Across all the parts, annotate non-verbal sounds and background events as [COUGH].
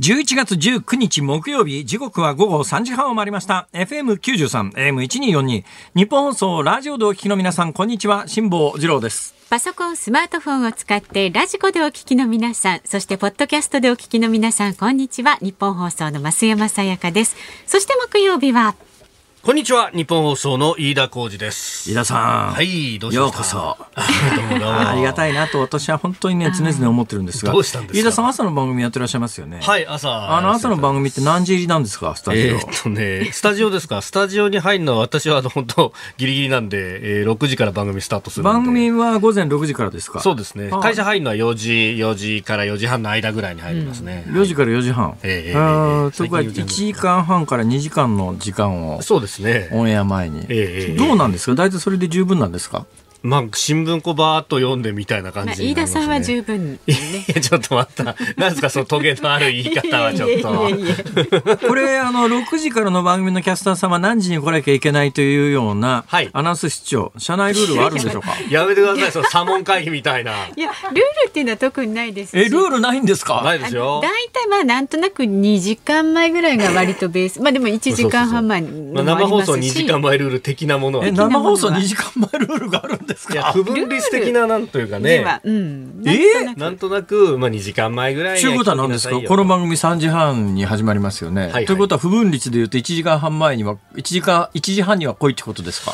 11月19日木曜日、時刻は午後3時半を回りました。FM93、AM1242。日本放送、ラジオでお聞きの皆さん、こんにちは。辛坊治郎です。パソコン、スマートフォンを使ってラジコでお聞きの皆さん、そしてポッドキャストでお聞きの皆さん、こんにちは。日本放送の増山さやかです。そして木曜日は、こんにちは、日本放送の飯田浩二です。飯田さん。はい、どうしようこそ。どうもどうも [LAUGHS] ありがたいなと私は本当にね、常々思ってるんですが。どうしたんですか？飯田さん、朝の番組やってらっしゃいますよね？はい、朝。あの、朝の番組って何時入りなんですか、スタジオ。えーっとね、スタジオですか？スタジオに入るのは私はあの本当ギリギリなんで、えー、6時から番組スタートする。番組は午前6時からですか？そうですねあ。会社入るのは4時、4時から4時半の間ぐらいに入りますね。4時から4時半。えーええということは1時間半から2時間の時間をそうですね。オンエア前に。えどうなんですか？大体それで十分なんですか？まあ、新聞こうバーっと読んでみたいな感まあ、じになりますね。飯田さんは十分ね。[LAUGHS] いやちょっと待った。[LAUGHS] なんですか、そのトゲのある言い方はちょっと。これ、あの、6時からの番組のキャスターさんは何時に来なきゃいけないというような、はいアナウンス室長、社内ルールはあるんでしょうか？やめてください、その左門会議みたいな。いや、ルールっていうのは特にないですし。え、ルールないんですか？ないですよ。大体まあなんとなく2時間前ぐらいが割とベース。まあでも1時間半前のまあ、もありますし。生放送2時間前ルール的なものは。え、い生放送2時間前ルールがあるんですや、か？不分率的ななんというかではね。うん。え？なんとなんとなく、まあ、2時間前ぐらいにということは何ですか？この番組3時半に始まりますよね。はいということは不分率で言うと1時間半前には、1時間、1時半には来いってことですか？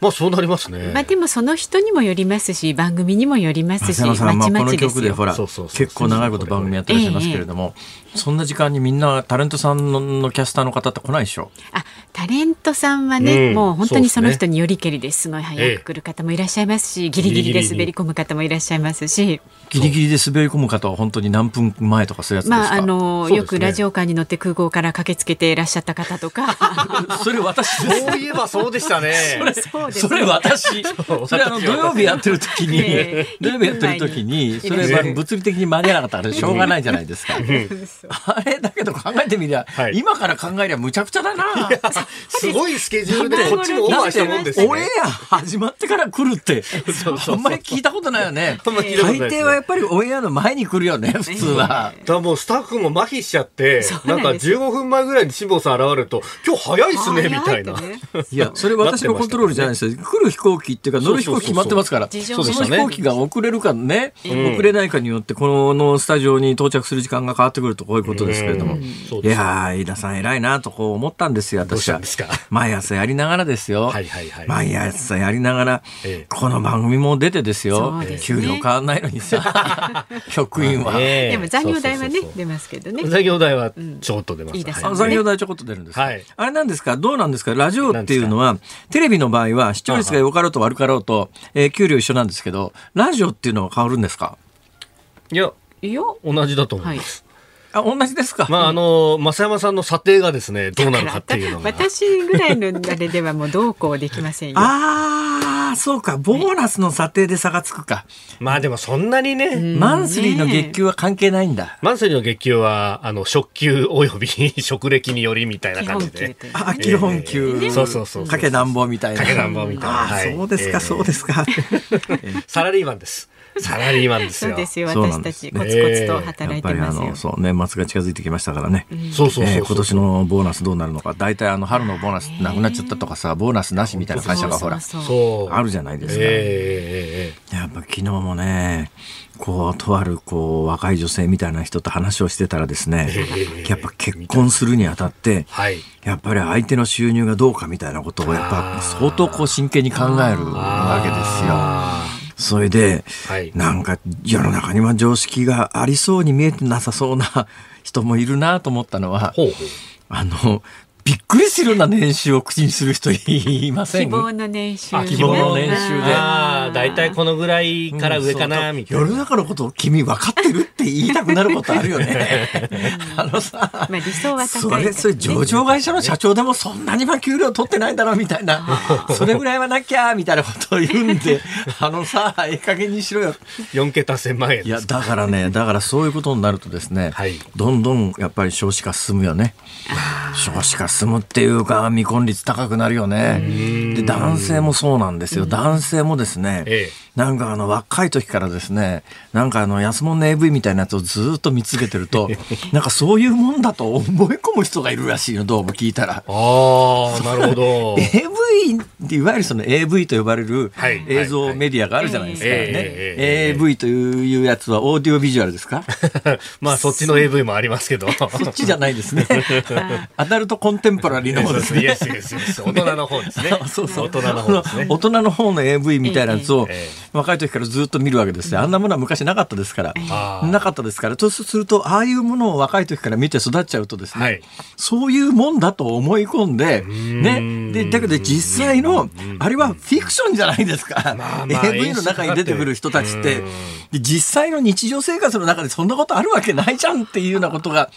まあ、そうなりますね。まあでもその人にもよりますし番組にもよりますし浅野さん、まあ、まちこのまちですよ。曲でほらそうそうそう結構長いこと番組やってらっしゃいますけれども、そんな時間にみんなタレントさんののキャスターの方って来ないでしょ？あタレントさんはね、うんもう本当にその人によりけりです。ごい早く来る方もいらっしゃいますし、ギリギリで滑り込む方もいらっしゃいますし、ギリギリで滑り込む方は本当に何分前とかそういうやつですか、まああの、ね。よくラジオカーに乗って空港から駆けつけていらっしゃった方とか。それ私ですそういえばそうでしたね。[LAUGHS] そうですそれ私それあの土曜日やってる時に、[LAUGHS] ええ。土曜日やってる時にそれは物理的に間に合わなかったからしょうがないじゃないですか、あれだけど考えてみりゃ、はい。今から考えりゃむちゃくちゃだな。すごいスケジュールでこっちもオーバーしたもんですよね。オンエア始まってから来るってあんまり聞いたことないよね。大抵はやっぱりオンエアの前に来るよね普通は。だもうスタッフも麻痺しちゃってなんんです。15分前ぐらいに辛坊さん現れると今日早いっすねみたいな。いや、それ私のコントロールじゃないですよ。来る飛行機っていうか乗る飛行機決まってますから。そうそそうそうの飛行機が遅れるかね、遅れないかによって、このスタジオに到着する時間が変わってくるとこういうことですけれども。いやー、飯田さん偉いなとこう思ったんですよ、私は。毎朝やりながらですよ。はいはいはい。毎朝やりながらええ、この番組も出てですよ。そう。ですね。給料変わんないのにさ、[LAUGHS] 局員は。でも残業代はねそうそうそう出ますけどね。残業代はちょっと出ます、残業代ちょこっと出るんですか、はい。あれなんですか？どうなんですか？ラジオっていうのは、テレビの場合は視聴率が良かろうと悪かろうと、えー給料一緒なんですけど、ラジオっていうのは変わるんですか？いやいや。同じだと思います、あ、同じですか、まああの増山さんの査定がですねどうなるかっていうのが。[LAUGHS] 私ぐらいのあれではもうどうこうできませんよ。ああ、そうか。ボーナスの査定で差がつくか。まあでもそんなにね、マンスリーの月給は関係ないんだ。マンスリーの月給はあの職給および [LAUGHS] 職歴によりみたいな基感じであ、基本給。ええそうそうそうそうかけなんぼみたいな。かけなんぼみたいなあーはいそうですか、ええそうですか。[LAUGHS] サラリーマンですサラリーマンですよ。そうですよ。私たんですね。ちコツコツとや働いっぱりあてますよの、。そう、年末が近づいてきましたからね。そうそう今年のボーナスどうなるのか。大体あの春のボーナスなくなっちゃったとかさボーナスなしみたいな会社がほらあるじゃないですか、えええええやっぱ昨日もねこうとあるこう若い女性みたいな人と話をしてたらですねええやっぱ結婚するにあたってはい。やっぱり相手の収入がどうかみたいなことをやっぱ相当こう真剣に考えるわけですよ。あそれで、はい。なんか世の中には常識がありそうに見えてなさそうな人もいるなと思ったのはほうほう。あのびっくりするような年収を口にする人いません？希望の年収あ希望の年収で。ああ、大体このぐらいから上かな、みたいな。世の中のことを君分かってるって言いたくなることあるよね。[LAUGHS] あのさ、まあ理想は高いそれ、それ上場会社の社長でもそんなには給料取ってないんだろうみたいな、それぐらいはなきゃみたいなことを言うんで、[LAUGHS] あのさ、ええ加減にしろよ。4桁1000万円いや、だからね、だからそういうことになるとですね、はい。どんどんやっぱり少子化進むよね。少子化進むっていうか、未婚率高くなるよね。で、男性もそうなんですよ。男性もですね、ええなんかあの、若い時からですね、なんかあの、安物の AV みたいなやつをずっと見続けてると、[LAUGHS] なんかそういうもんだと思い込む人がいるらしいよ、どうも聞いたら。ああ、なるほど。[LAUGHS] AV っていわゆるその AV と呼ばれるはい映像メディアがあるじゃないですかね。はいはいええ AV というやつはオーディオビジュアルですか？[LAUGHS] まあ、そっちの AV もありますけど。そっちじゃないですね。アダルトコンテンポラリーの方ですね。大人の方ですね。そうそう大人の方の方の AV みたいなやつをええ [LAUGHS] 若い時からずっと見るわけですよ。あんなものは昔なかったですから。なかったですから。とすると、ああいうものを若い時から見て育っちゃうとですね、はいそういうもんだと思い込んで、ね。で、だけど実際の、あれはフィクションじゃないですか。まあまあ AV [LAUGHS] の中に出てくる人たちって、で実際の日常生活の中でそんなことあるわけないじゃんっていうようなことが、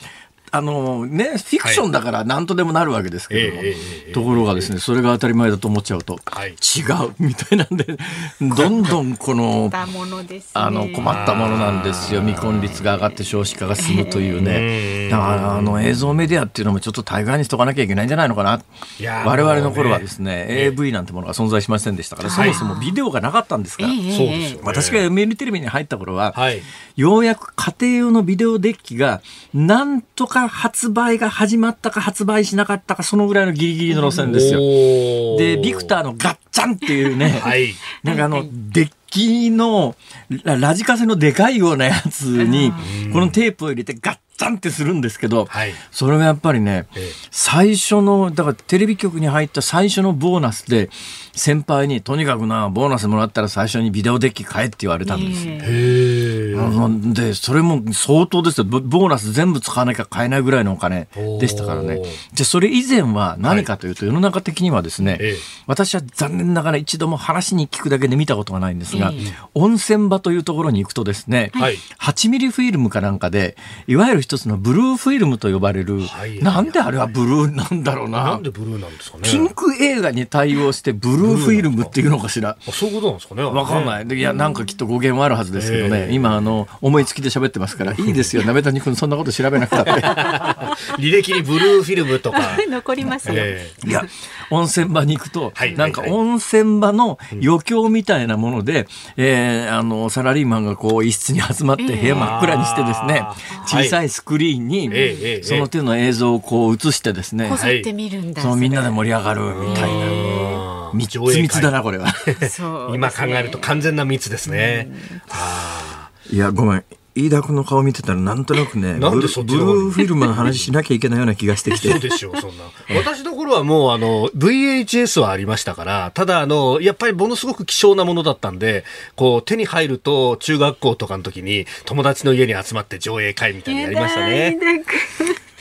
あのね、フィクションだから何とでもなるわけですけども、ええええええ。ところがですね、それが当たり前だと思っちゃうと、はい。違うみたいなんで、[LAUGHS] どんどんこの、ね。あの困ったものなんですよ。未婚率が上がって少子化が進むというね。だからあの映像メディアっていうのもちょっと対外にしとかなきゃいけないんじゃないのかな。我々の頃はですね AV なんてものが存在しませんでしたから、そもそもビデオがなかったんですから、ええそうですよね。私が読売テレビに入った頃は、はい。ようやく家庭用のビデオデッキがなんとか発売が始まったか発売しなかったかそのぐらいのギリギリの路線ですよ。よでビクターのガッチャンっていうね、はい。[LAUGHS] なんかあの、デッキのララジカセのでかいようなやつに、このテープを入れてガッチャンってするんですけど、はい。それがやっぱりねええ、最初の、だからテレビ局に入った最初のボーナスで、先輩にとにかくな、ボーナスもらったら最初にビデオデッキ買えって言われたんですへえ。うんで、それも相当ですよ。ボボーナス全部使わなきゃ買えないぐらいのお金でしたからね。じゃあそれ以前は何かというと、世の中的にはですね、ええ私は残念ながら一度も話に聞くだけで見たことがないんですが、ええ温泉場というところに行くとですね、はい8ミリフィルムかなんかで、いわゆる一つのブルーフィルムと呼ばれる、はいなんであれはブルーなんだろうな。なんでブルーなんですかね。ピンク映画に対応してブルーフィルムっていうのかしら。あそういうことなんですかね。わかんない。でいや、なんかきっと語源はあるはずですけどね。ええ今、あの、思いつきで喋ってますから、[LAUGHS] いいですよ。鍋谷君、そんなこと調べなくたって。[LAUGHS] 履歴にブルーフィルムとか。[LAUGHS] 残りますよ、ええ。いや、温泉場に行くと、はいなんかはい。はい温泉場の余興みたいなもので、えーあの、サラリーマンがこう、一室に集まって部屋真っ暗にしてですね、あー。小さいスクリーンにええええ、その手の映像をこう映してですねこ、ぞって見るんだ、そのみんなで盛り上がるみたいな。あー。三つ密だな、これは。今考えると完全な密ですね。いや、ごめん。飯田君の顔見てたらなんとなくね、[LAUGHS] なんでブルブルそっちの方に？ーフィルムの話しなきゃいけないような気がしてきて [LAUGHS] そう。でしょう、そんな。私の頃はもう、あの、VHS はありましたから、ただ、あの、やっぱりものすごく希少なものだったんで、こう、手に入ると、中学校とかの時に、友達の家に集まって上映会みたいなのやりましたね。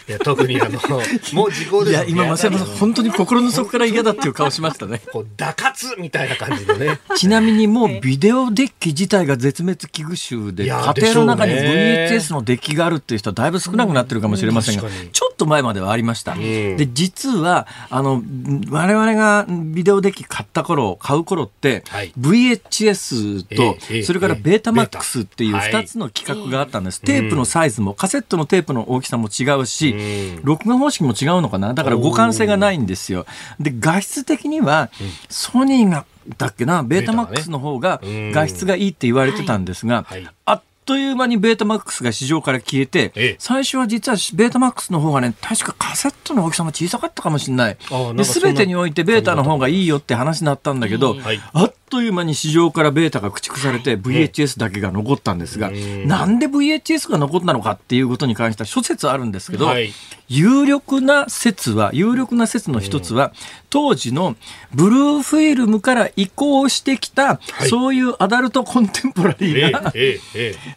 いや、特にあの、[LAUGHS] もう時効ですいや、今、増山さん、本当に心の底から嫌だっていう顔しましたね。[LAUGHS] こう、打活みたいな感じのね。[LAUGHS] ちなみにもうビデオデッキ自体が絶滅危惧種で、家庭の中に VHS のデッキがあるっていう人はだいぶ少なくなってるかもしれませんが、うんちょっと前まではありました。んで、実は、あの、我々がビデオデッキ買った頃、買う頃って、はい。VHS と、ええそれからええ。ベータマックスっていうベータ2つの規格があったんです。テープのサイズも、カセットのテープの大きさも違うしうん、録画方式も違うのかな？だから互換性がないんですよ。で、画質的には、ソニーが、だっけな、ベータマックスの方がうん。画質がいいって言われてたんですが、はい。あっという間にベータマックスが市場から消えて、ええ。最初は実はベータマックスの方がね、確かカセットの大きさも小さかったかもしれない。で、全てにおいてベータの方がいいよって話になったんだけど、はい。あっという間に市場からベータが駆逐されて VHS だけが残ったんですが、んなんで VHS が残ったのかっていうことに関しては諸説あるんですけど、はい。有力な説は、有力な説の一つは、当時のブルーフィルムから移行してきた、い。そういうアダルトコンテンポラリ [LAUGHS] えーな、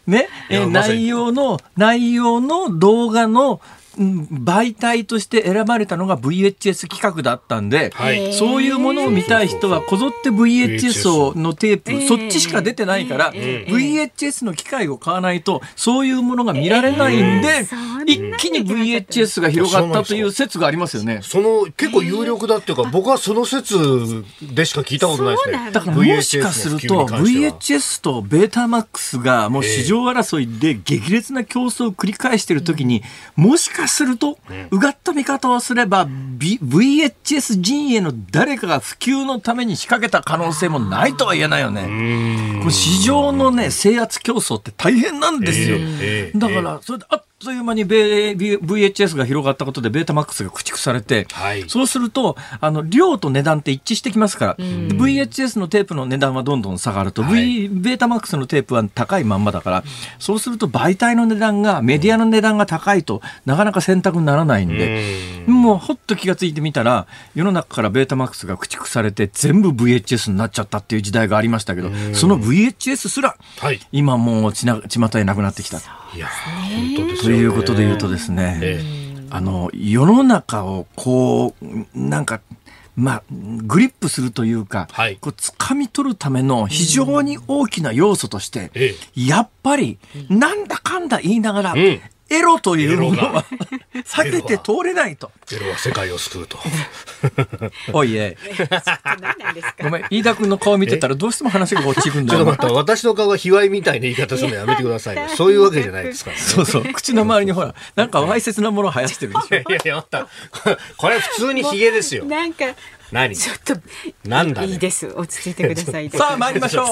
ね、内容の、内容の動画の媒体として選ばれたのが VHS 企画だったんで、はい。そういうものを見たい人はこぞって VHS をのテープ、えーそっちしか出てないから、え VHS の機械を買わないとそういうものが見られないんで、そんな一気に VHS が広がったという説がありますよね。その結構有力だっていうか、僕はその説でしか聞いたことないですね。だ。だからもしかすると VHS とベータマックスがもう市場争いで激烈な競争を繰り返しているときに、もしかすると、うがった見方をすれば、B、VHS 陣営の誰かが普及のために仕掛けた可能性もないとは言えないよね。これ市場のね、制圧競争って大変なんですよ。ええだから、それであっという間に VHS が広がったことでベータマックスが駆逐されて、はい。そうすると、あの、量と値段って一致してきますから、で VHS のテープの値段はどんどん下がると、はい。V、ベータマックスのテープは高いまんまだから、そうすると媒体の値段が、メディアの値段が高いとなかなか選択にならないんで、もうほっと気がついてみたら、世の中からベータマックスが駆逐されて、全部 VHS になっちゃったっていう時代がありましたけど、その VHS すら、はい。今もうちな巷へなくなってきた。いや、本当ですね。いうことで言うとですね、えあの世の中をこうなんかまあグリップするというか、はい。こう掴み取るための非常に大きな要素として、えやっぱりなんだかんだ言いながら、んエロというものは避けて通れないと。ゼロは世界を救うと。おいえ、[LAUGHS] ごめん、飯田君の顔見てたらどうしても話が落ちるんだよちょっと。待って、私の顔が卑猥みたいな言い方するのやめてくださいね。そういうわけじゃないですからね。そうそう、口の周りにほら、なんかわいせつなもの生やしてるでしょ。いやいや、また、これこれ普通にヒゲですよ。なんか何？ちょっとなんだね？いいです。落ち着いてください [LAUGHS] さあ参りましょ [LAUGHS] う。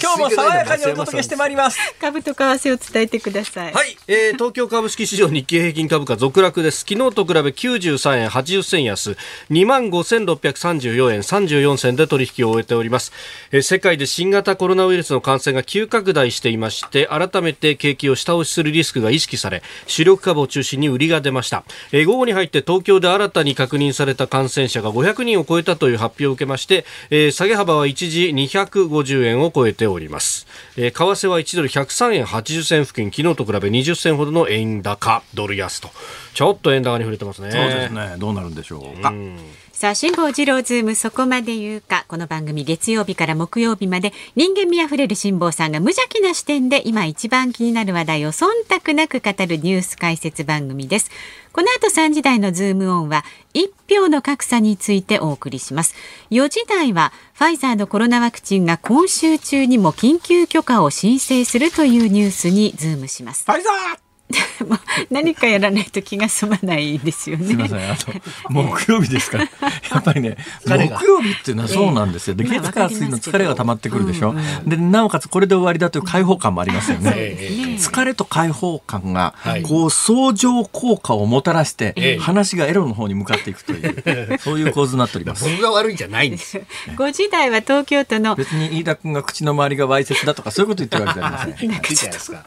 今日も爽やかにお届けしてまいります。株と為替を伝えてください。はい、えー、東京株式市場日経平均株価続落です。昨日と比べ93円80銭安、25,634円34銭で取引を終えております、えー世界で新型コロナウイルスの感染が急拡大していまして、改めて景気を下押しするリスクが意識され、主力株を中心に売りが出ました。えー午後に入って東京で新たに確認された感染者が500人を超えたという発表を受けまして、えー下げ幅は一時250円を超えております。えー為替は1ドル103円80銭付近、昨日と比べ20銭ほどの円高、ドル安と。ちょっと円高に触れてますね。そうですね。どうなるんでしょうか。さあ辛坊治郎ズームそこまで言うか。この番組月曜日から木曜日まで人間味あふれる辛坊さんが無邪気な視点で今一番気になる話題を忖度なく語るニュース解説番組です。この後3時台のズームオンは1票の格差についてお送りします。4時台はファイザーのコロナワクチンが今週中にも緊急許可を申請するというニュースにズームします。ファイザー！[LAUGHS] 何かやらないと気が済まないですよねすみません、あと、木曜日ですから。やっぱりね、木曜日っていうのはそうなんですよ。で、ええ月火水の疲れが溜まってくるでしょ。で、なおかつこれで終わりだという解放感もありますよね。ええ疲れと解放感がはい、こう、相乗効果をもたらしてええ、話がエロの方に向かっていくという、[LAUGHS] そういう構図になっております。僕が悪いんじゃないんですよ。[LAUGHS] 5時台は東京都の別に飯田君が口の周りがわいせつだとかそういうこと言ってるわけじゃありません。ちょっとゃないですか。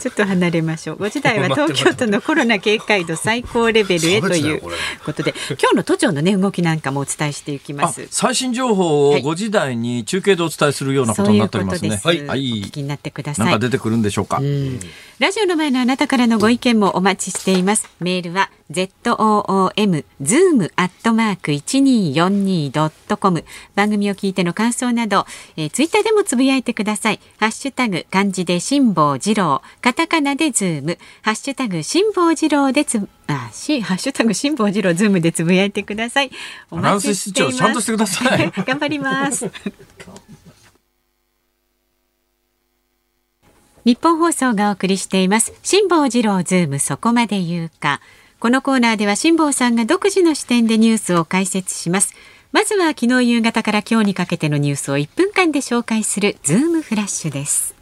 ちょっと離れましょう。5時台は東京都のコロナ警戒度最高レベルへということで、今日の都庁のね動きなんかもお伝えしていきまあす。最新情報をはい5時台に中継でお伝えするようなことになっておりますね。そういうことです。はい。お聞きになってください。なんか出てくるんでしょうか？うんラジオの前のあなたからのご意見もお待ちしています。メールは z o o m zoom アットマーク一二四二ドットコム。番組を聞いての感想など、えー、ツイッターでもつぶやいてください。ハッシュタグ漢字で辛坊治郎、カタカナでズーム、ハッシュタグ辛坊治郎でつぶあしハッシュタグ辛坊治郎ズームでつぶやいてください。お待ちしています。ちゃんとしてください。[LAUGHS] 頑張ります。日本放送がお送りしています辛坊治郎ズームそこまで言うかこのコーナーでは辛坊さんが独自の視点でニュースを解説しますまずは昨日夕方から今日にかけてのニュースを1分間で紹介するズームフラッシュです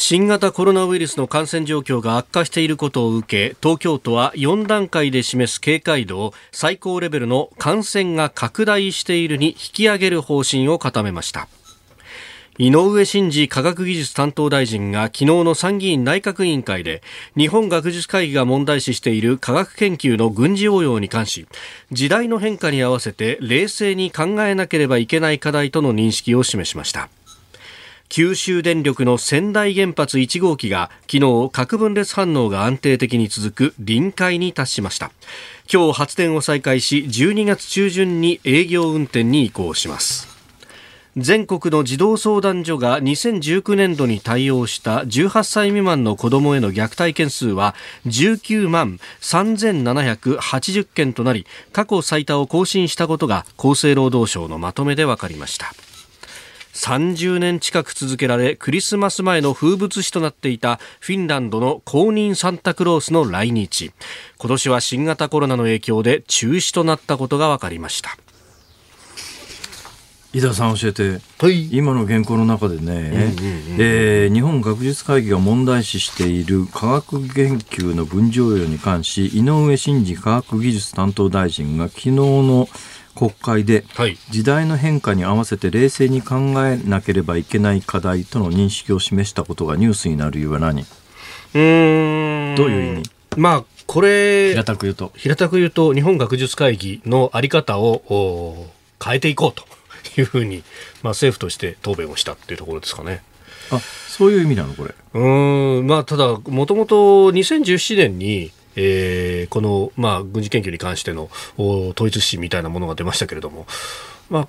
新型コロナウイルスの感染状況が悪化していることを受け東京都は4段階で示す警戒度を最高レベルの感染が拡大しているに引き上げる方針を固めました。井上真司科学技術担当大臣が昨日の参議院内閣委員会で日本学術会議が問題視している科学研究の軍事応用に関し時代の変化に合わせて冷静に考えなければいけない課題との認識を示しました。九州電力の仙台原発1号機が昨日核分裂反応が安定的に続く臨界に達しました。今日発電を再開し12月中旬に営業運転に移行します。全国の児童相談所が2019年度に対応した18歳未満の子どもへの虐待件数は19万3780件となり過去最多を更新したことが厚生労働省のまとめで分かりました。30年近く続けられクリスマス前の風物詩となっていたフィンランドの公認サンタクロースの来日。今年は新型コロナの影響で中止となったことが分かりました。井田さん教えて、はい、今の原稿の中でね、え日本学術会議が問題視している科学研究の分譲用に関し井上真司科学技術担当大臣が昨日の国会で、時代の変化に合わせて冷静に考えなければいけない課題との認識を示したことがニュースになる理由は何？うん。どういう意味？まあこれ平たく言うと。平たく言うと日本学術会議のあり方を変えていこうと [LAUGHS] いうふうに、まあ、政府として答弁をしたっていうところですかね。あそういう意味なのこれ？うん。まあただもともと2017年にえー、この、まあ、軍事研究に関しての統一指針みたいなものが出ましたけれども、まあ、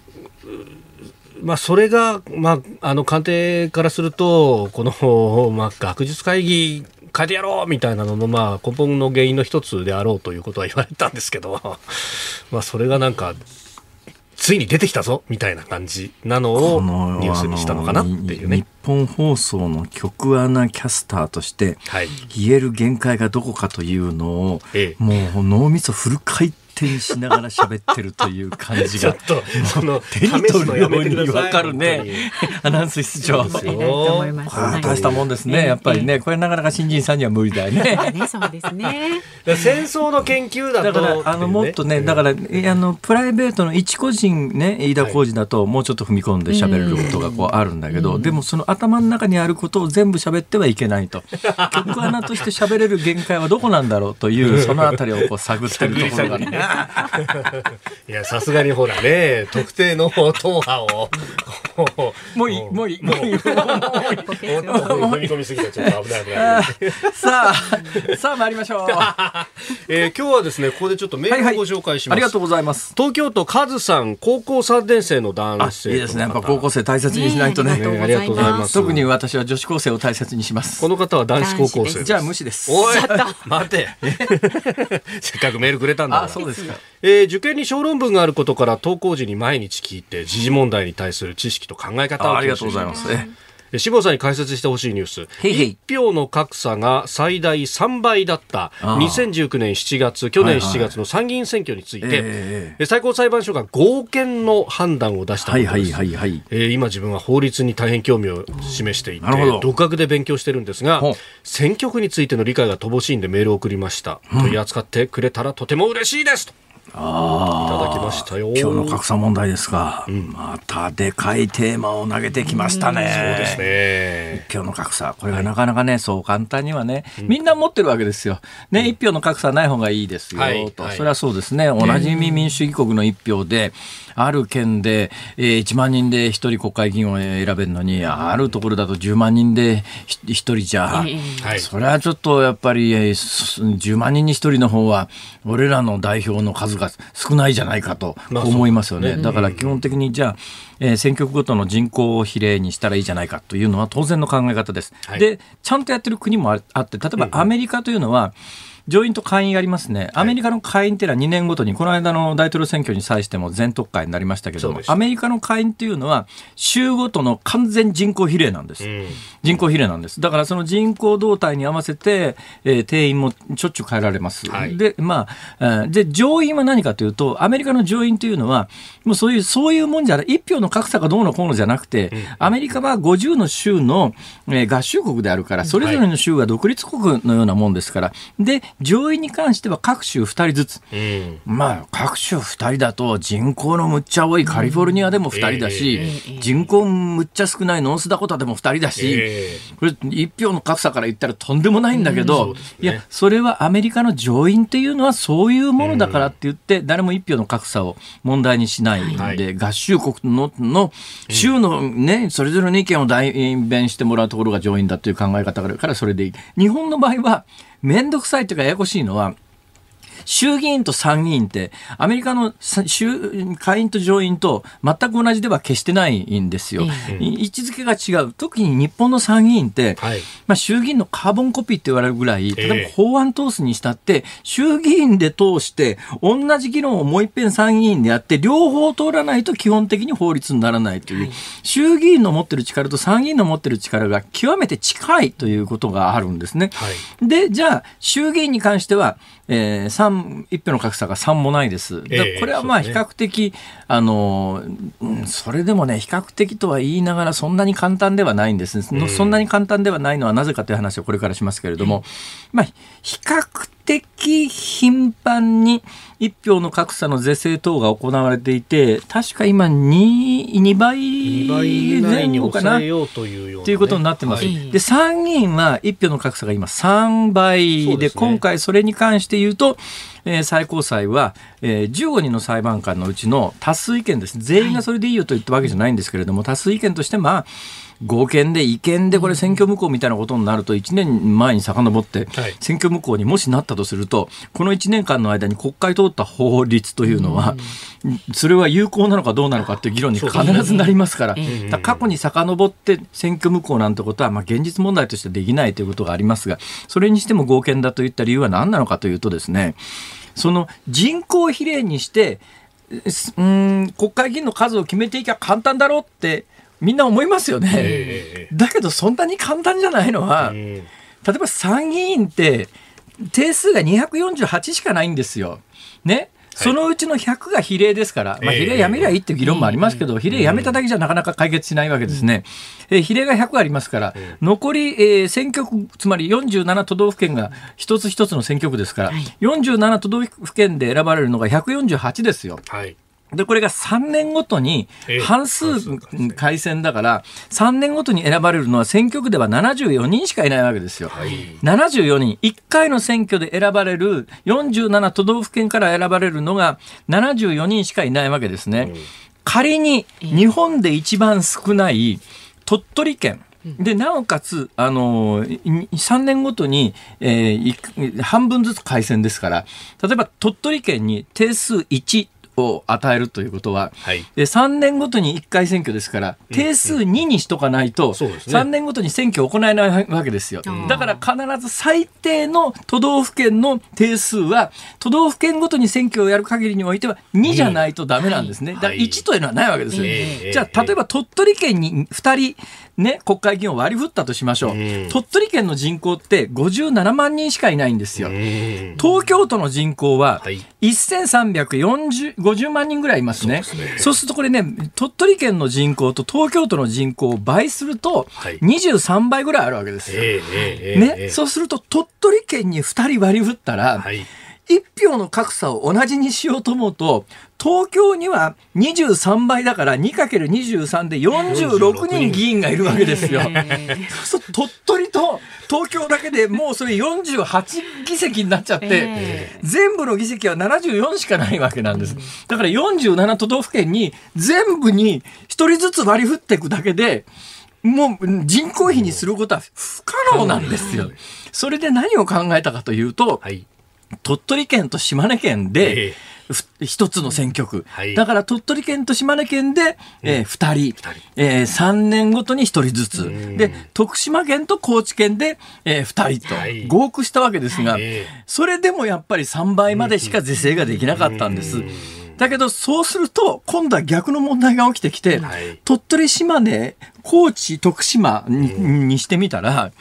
まあ、それが、まあ、あの官邸からすると、この、まあ、学術会議変えてやろうみたいなのの、まあ、根本の原因の一つであろうということは言われたんですけど、まあ、それがなんか、ついに出てきたぞみたいな感じなのをニュースにしたのかなっていうね。日本放送の局アナキャスターとして言える限界がどこかというのを、もう脳みそフル回転転しながら喋ってるという感じが。[LAUGHS] ちょっとその手に取るように分かるね。アナウンス室長大したもんですねやっぱりね。これなかなか新人さんには無理だよね。[LAUGHS] そうですね。戦争の研究だからあのもっとねだからあのプライベートの一個人ね飯田浩二だともうちょっと踏み込んで喋れることがこうあるんだけどでもその頭の中にあることを全部喋ってはいけないと。[LAUGHS] 曲穴として喋れる限界はどこなんだろうというそのあたりをこう探ってるところがねいや、さすがにほらね、特定の党派を、もういい、もういい、もういい。踏み込みすぎたちょっと危ない危ない。さあ、さあ参りましょう。[LAUGHS] えー、今日はですね、ここでちょっとメールをご紹介します。ありがとうございます。東京都カズさん、高校3年生の男性。いいですね。やっぱ高校生大切にしないとね。ありがとうございます。特に私は女子高生を大切にします。この方は男子高校生。じゃあ無視です。おい、待て。せっかくメールくれたんだあ、そうですか？えー、受験に小論文があることから登校時に毎日聞いて時事問題に対する知識と考え方をありがとうございます。志望さんに解説してほしいニュース。へいへい1票の格差が最大3倍だった2019年7月、去年7月の参議院選挙について、はいはいえー、最高裁判所が合憲の判断を出したものです。はいはいはいえー、今自分は法律に大変興味を示していて、独学で勉強してるんですが、選挙区についての理解が乏しいんでメールを送りました。うん、取り扱ってくれたらとても嬉しいですと。あいただきましたよ。今日の格差問題ですが、うん、またでかいテーマを投げてきましたね、そうですね。一票の格差。これがなかなかね、そう簡単にはね、みんな持ってるわけですよ。ね、一票の格差ない方がいいですよ、はい、と、それはそうですね。同じ民主主義国の一票で、ある県で、えー、1万人で1人国会議員を選べるのに、あるところだと10万人で1人じゃ、はい、それはちょっとやっぱり、えー、10万人に1人の方は、俺らの代表の数が少ないじゃないかと思いますよね。だから基本的にじゃあ、えー、選挙区ごとの人口を比例にしたらいいじゃないかというのは当然の考え方です。はい、で、ちゃんとやってる国もあって、例えばアメリカというのは、うん上院と下院やりますね、アメリカの下院っていうのは2年ごとに、この間の大統領選挙に際しても全特会になりましたけども、アメリカの下院っていうのは、州ごとの完全人口比例なんです、うん、人口比例なんです、だからその人口動態に合わせて、えー、定員もしょっちゅう変えられます。はい、で、まあ、で、上院は何かというと、アメリカの上院というのは、もうそういう、そういうもんじゃない、一票の格差がどうのこうのじゃなくて、うん、アメリカは50の州の、えー、合衆国であるから、それぞれの州は独立国のようなもんですから、で、上院に関しては各州2人ずつ、うん、まあ各州2人だと人口のむっちゃ多いカリフォルニアでも2人だし、人口むっちゃ少ないノースダコタでも2人だし、これ1票の格差から言ったらとんでもないんだけど、いやそれはアメリカの上院っていうのはそういうものだからって言って、誰も1票の格差を問題にしないんで、合衆国のの州のね、それぞれの意見を代弁してもらうところが上院だという考え方からそれでいい。日本の場合は面倒くさいというかややこしいのは、衆議院と参議院って、アメリカの衆下院と上院と全く同じでは決してないんですよ。位置づけが違う。特に日本の参議院って、はい、まあ、衆議院のカーボンコピーって言われるぐらい、例えば法案通すにしたって、衆議院で通して、同じ議論をもう一遍参議院でやって、両方通らないと基本的に法律にならないという、はい、衆議院の持ってる力と参議院の持ってる力が極めて近いということがあるんですね。はい、で、じゃあ、衆議院に関しては、えー、三一票の格差が3もないです。これはまあ比較的、ね、あの、それでもね、比較的とは言いながらそんなに簡単ではないんです、ね、そんなに簡単ではないのはなぜかという話をこれからしますけれども、まあ、比較的頻繁に一票の格差の是正等が行われていて、確か今2、2倍前後かなという、ね、いうことになってます。はい、で、参議院は一票の格差が今3倍で、でね、今回それに関して言うと、えー、最高裁は、えー、15人の裁判官のうちの多数意見です。全員がそれでいいよと言ったわけじゃないんですけれども、多数意見として、まあ、合憲で違憲でこれ選挙無効みたいなことになると1年前に遡って選挙無効にもしなったとするとこの1年間の間に国会通った法律というのはそれは有効なのかどうなのかっていう議論に必ずなりますから過去に遡って選挙無効なんてことはまあ現実問題としてできないということがありますがそれにしても合憲だといった理由は何なのかというとですねその人口比例にしてうん国会議員の数を決めていけば簡単だろうってみんな思いますよね、えー、だけどそんなに簡単じゃないのは、例えば参議院って定数が248しかないんですよ。ね、そのうちの100が比例ですから、まあ、比例やめりゃいいっていう議論もありますけど、比例やめただけじゃなかなか解決しないわけですね。え比例が100ありますから、残り、えー、選挙区、つまり47都道府県が一つ一つの選挙区ですから、47都道府県で選ばれるのが148ですよ。はいで、これが3年ごとに半数改選だから、3年ごとに選ばれるのは選挙区では74人しかいないわけですよ。はい、74人。1回の選挙で選ばれる47都道府県から選ばれるのが74人しかいないわけですね。仮に日本で一番少ない鳥取県。で、なおかつ、あの、3年ごとに、えー、半分ずつ改選ですから、例えば鳥取県に定数1、を与えるということは、はい、3年ごとに1回選挙ですから、定数2にしとかないと、3年ごとに選挙を行えないわけですよ。だから必ず最低の都道府県の定数は、都道府県ごとに選挙をやる限りにおいては2じゃないとダメなんですね。だから1というのはないわけですよ。じゃあ、例えば鳥取県に2人、ね、国会議員を割り振ったとしましょう。鳥取県の人口って57万人しかいないんですよ。東京都の人口は1350万人ぐらいいますね。そうすねそうするとこれね、鳥取県の人口と東京都の人口を倍すると23倍ぐらいあるわけですよ。ね、そうすると鳥取県に2人割り振ったら、はい1票の格差を同じにしようと思うと、東京には23倍だから 2×23 で46人議員がいるわけですよ。そう鳥取と東京だけでもうそれ48議席になっちゃって、全部の議席は74しかないわけなんです。だから47都道府県に全部に1人ずつ割り振っていくだけで、もう人口比にすることは不可能なんですよ。それで何を考えたかというと、はい鳥取県と島根県で、一つの選挙区、はい、だから鳥取県と島根県で、えー、2人、人。えー、3年ごとに1人ずつ、で徳島県と高知県で、えー、2人と。合区したわけですが、はい、それでもやっぱり3倍までしか是正ができなかったんです。だけどそうすると今度は逆の問題が起きてきて、はい、鳥取島根高知徳島に,、にしてみたら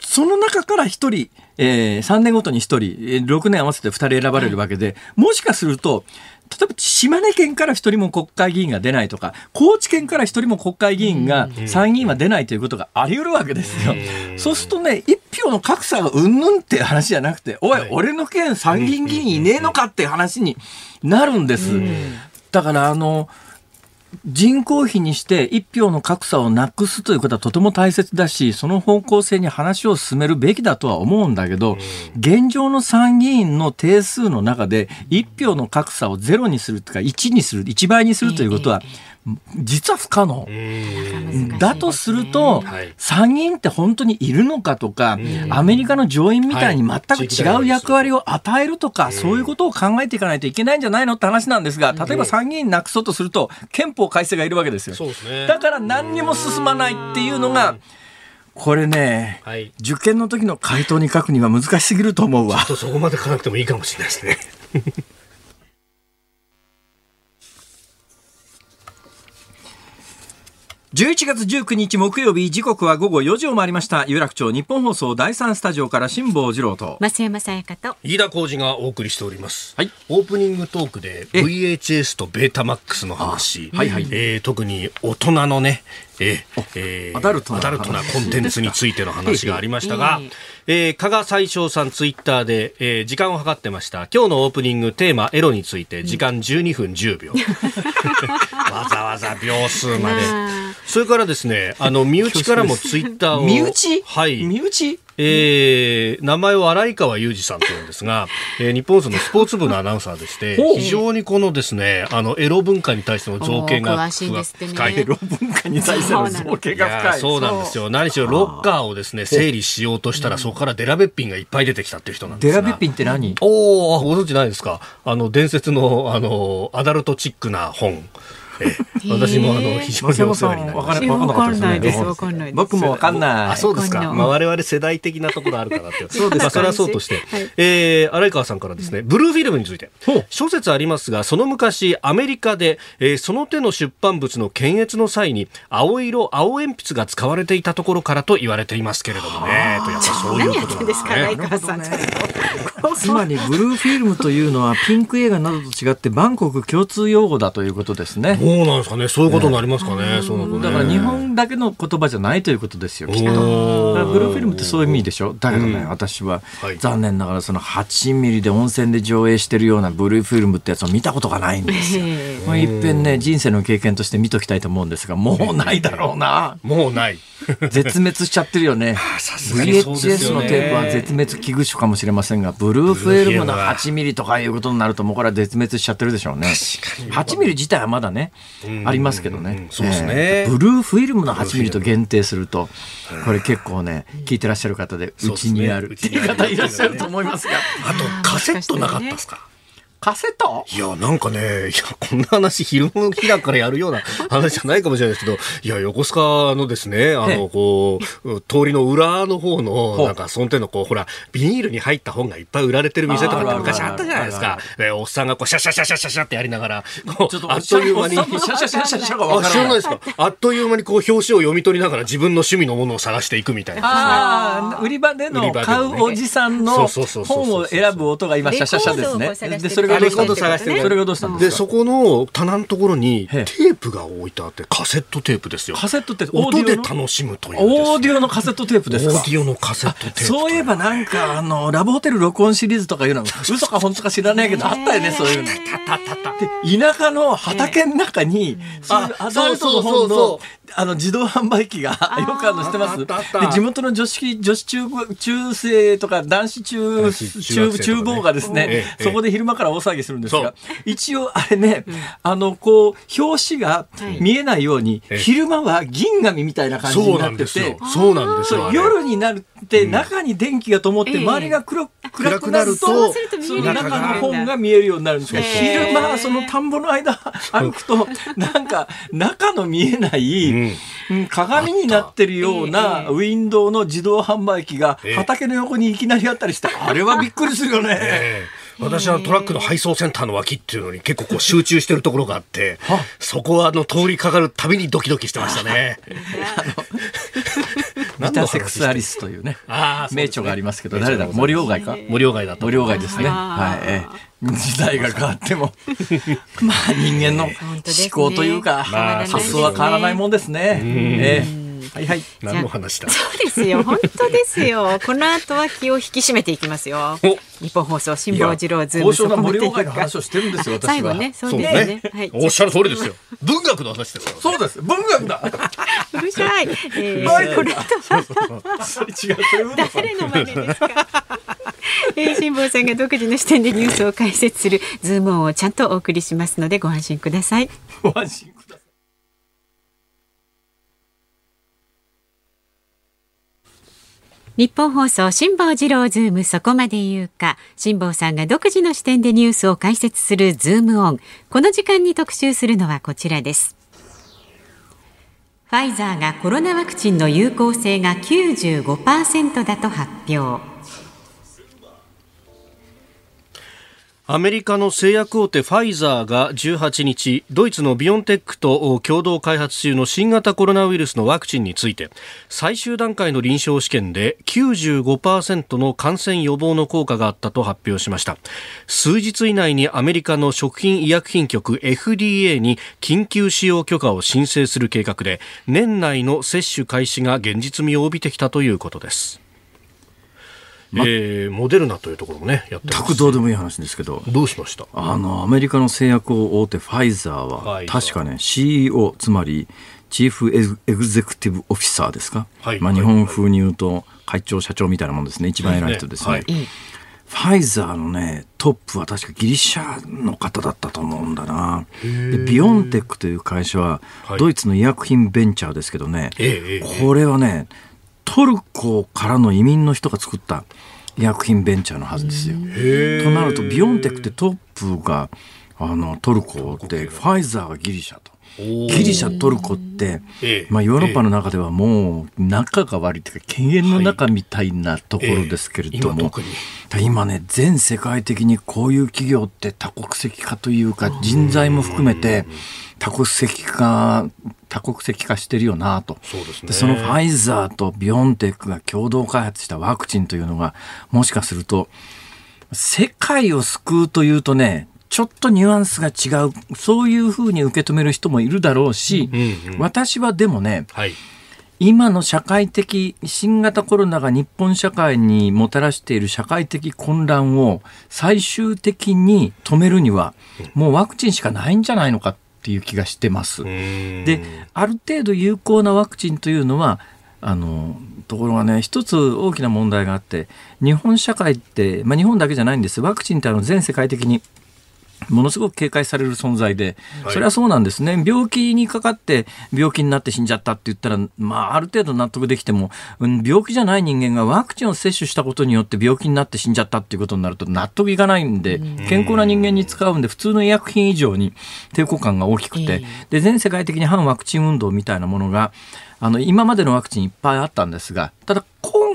その中から1人、えー、3年ごとに1人、6年合わせて2人選ばれるわけで、もしかすると、例えば島根県から一人も国会議員が出ないとか、高知県から一人も国会議員が参議院は出ないということがあり得るわけですよ。そうするとね、一票の格差がうんぬんって話じゃなくて、おい、俺の県参議院議員いねえのかって話になるんです。だからあの、人口比にして一票の格差をなくすということはとても大切だし、その方向性に話を進めるべきだとは思うんだけど、現状の参議院の定数の中で一票の格差をゼロにするとか1にする、1倍にするということは、実は不可能。だとすると、参議院って本当にいるのかとか、アメリカの上院みたいに全く違う役割を与えるとか、そういうことを考えていかないといけないんじゃないのって話なんですが、例えば参議院なくそうとすると、憲法改正がいるわけですよ。だから何にも進まないっていうのが、これね、はい、受験の時の回答に書くには難しすぎると思うわ。ちょっとそこまで書かなくてもいいかもしれないですね。11月19日木曜日時刻は午後4時を回りました。有楽町日本放送第三スタジオから辛坊治郎と。増山さやかと。飯田浩二がお送りしております、はい、オープニングトークで VHS とベータマックスの話、はいはい。えー、特に大人のねえーえー、アダルトなコンテンツについての話がありましたが、えー、加賀最小さんツイッターで、えー、時間を計ってました。今日のオープニングテーマエロについて時間12分10秒。[LAUGHS] わざわざ秒数まで。それからですねあの身内からもツイッターを身内？はい。身内？えー、名前を荒井川裕二さんというんですが、[LAUGHS] えー、日本放送のスポーツ部のアナウンサーでして、非常にこのですね、あの、エロ文化に対しての造形が深い。エロ文化に対しての造形が深い。そうなんですよ。何しろロッカーをですね、整理しようとしたら、そこからデラベッピンがいっぱい出てきたっていう人なんですデラベッピンって何？おおご存知ないですか？あの、伝説の、あの、アダルトチックな本。[LAUGHS] 私もあの非常にお世話になりましわかんないです。わかんない僕もわかんない。あ、そうですか。まあ我々世代的なところあるかなって。[LAUGHS] そうです。まあそれはそうとして、え荒川さんからですね、ブルーフィルムについて諸説ありますが、その昔アメリカで、えその手の出版物の検閲の際に青色青鉛筆が使われていたところからと言われていますけれどもね。とやっぱそういうことなんですか、荒川さん。今にブルーフィルムというのはピンク映画などと違ってバンコク共通用語だということですね。そうなんですかね。そういうことになりますかね。そうなだから日本だけの言葉じゃないということですよ、きっと。ブルーフィルムってそういう意味でしょ？だけどね、私は残念ながらその8ミリで温泉で上映してるようなブルーフィルムってやつを見たことがないんですよ。まあ、いっぺんね、人生の経験として見ときたいと思うんですが、もうないだろうな。もうない。絶滅しちゃってるよね。[LAUGHS] VHS のテープは絶滅危惧種かもしれませんが、ブルーフィルムの8ミリとかいうことになると、もうこれは絶滅しちゃってるでしょうね。8ミリ自体はまだね、ありますけどね。そうですね。ブルーフィルムの8ミリと限定すると、これ結構ね、聞いてらっしゃる方で、うちにあるっていう方いらっしゃると思いますが。あと、カセットなかったですか？カセット？いや、なんかね、いや、こんな話、昼の日だからやるような [LAUGHS] 話じゃないかもしれないですけど、いや、横須賀のですね、あの、こう、通りの裏の方の、なんか、その手の、こう、ほら、ビニールに入った本がいっぱい売られてる店とかって昔あったじゃないですか。え、おっさんがこう、シャシャシャシャシャシャってやりながら、こう、あっという間に、シャシャシャシャシャがわからない。知らないですか？あっという間にこう、表紙を読み取りながら自分の趣味のものを探していくみたいな、ああ、売り場での買うおじさんの本を選ぶ音が今、シャシャシャですね。で、それがレコード探してそれがどうしたんですかでそこの棚のところにテープが置いてあってカセットテープですよ。カセットテープ？音で楽しむというオーディオのカセットテープです。かオーディオのカセットテープそういえばなんかあのラブホテル録音シリーズとかいうの [LAUGHS] 嘘か本当か知らないけどあったよね [LAUGHS] そういうの。たたたた田舎の畑の中に、そういうアダルトの本のあの自動販売機がよくあのしてます？で地元の女子女子中中生とか男子中中厨房がですね、そこで昼間から大騒ぎするんですが一応あれね、あのこう表紙が見えないように、昼間は銀紙みたいな感じになっててそうなんですよ。夜になって中に電気が灯って周りが黒暗くなるとその中の本が見えるようになるんですが昼間その田んぼの間歩くとなんか中の見えない、うん、鏡になってるようなウィンドウの自動販売機が畑の横にいきなりあったりして、あれはびっくりするよね。私はトラックの配送センターの脇っていうのに結構こう集中してるところがあって、そこはあの通りかかるたびにドキドキしてましたね。[LAUGHS] ビタセックスアリスというね、名著がありますけど、誰だ？森鴎外か。森鴎外だ森鴎外ですね。はい。時代が変わっても、[LAUGHS] まあ人間の思考というか、発想は変わらないもんですね。えーはいはい。何の話だ？そうですよ。本当ですよ。[LAUGHS] この後は気を引き締めていきますよ。日本放送辛坊治郎ズームそこ森岡の話をしてるんですよ。最後ね、そうですね。はい。おっしゃる通りですよ。文学の話ですそうです。文学だ。うるさい。えー、これと違う。誰の真似ですか？えー、辛坊さんが独自の視点でニュースを解説するズームオンをちゃんとお送りしますのでご安心ください。ご安心日本放送辛坊治郎ズームそこまで言うか。辛坊さんが独自の視点でニュースを解説するズームオン。この時間に特集するのはこちらです。ファイザーがコロナワクチンの有効性が95%だと発表。アメリカの製薬大手ファイザーが18日ドイツのビオンテックと共同開発中の新型コロナウイルスのワクチンについて最終段階の臨床試験で95%の感染予防の効果があったと発表しました。数日以内にアメリカの食品医薬品局 FDA に緊急使用許可を申請する計画で年内の接種開始が現実味を帯びてきたということです。ま、えー、モデルナというところもね、やってます。どうでもいい話ですけど。どうしました？あの、アメリカの製薬大手ファイザーは、確かね、CEO、つまり、チーフエグゼクティブオフィサーですか、はい、まあ、日本風に言うと、会長、社長みたいなもんですね。一番偉い人ですね。はい、ファイザーのね、トップは確かギリシャの方だったと思うんだな。で、ビオンテックという会社は、ドイツの医薬品ベンチャーですけどね、これはね、トルコからの移民の人が作った医薬品ベンチャーのはずですよ。となるとビオンテックってトップがあのトルコでファイザーがギリシャと。ギリシャトルコって、まあ、ヨーロッパの中ではもう仲が悪いというか犬猿の中みたいなところですけれども、今ね全世界的にこういう企業って多国籍化というか人材も含めて多国籍化多国籍化してるよなと。そうです、ね、でそのファイザーとビオンテックが共同開発したワクチンというのがもしかすると世界を救うというとねちょっとニュアンスが違うそういうふうに受け止める人もいるだろうし、うんうん、私はでもね、はい、今の社会的新型コロナが日本社会にもたらしている社会的混乱を最終的に止めるにはもうワクチンしかないんじゃないのかっていう気がしてます。である程度有効なワクチンというのはあのところがね一つ大きな問題があって日本社会って、まあ、日本だけじゃないんです。ワクチンってあの全世界的にものすごく警戒される存在で、それはそうなんですね。病気にかかって病気になって死んじゃったって言ったら、まあ、ある程度納得できても、うん、病気じゃない人間がワクチンを接種したことによって病気になって死んじゃったっていうことになると納得いかないんで、健康な人間に使うんで、普通の医薬品以上に抵抗感が大きくて、で、全世界的に反ワクチン運動みたいなものが、あの、今までのワクチンいっぱいあったんですが、ただ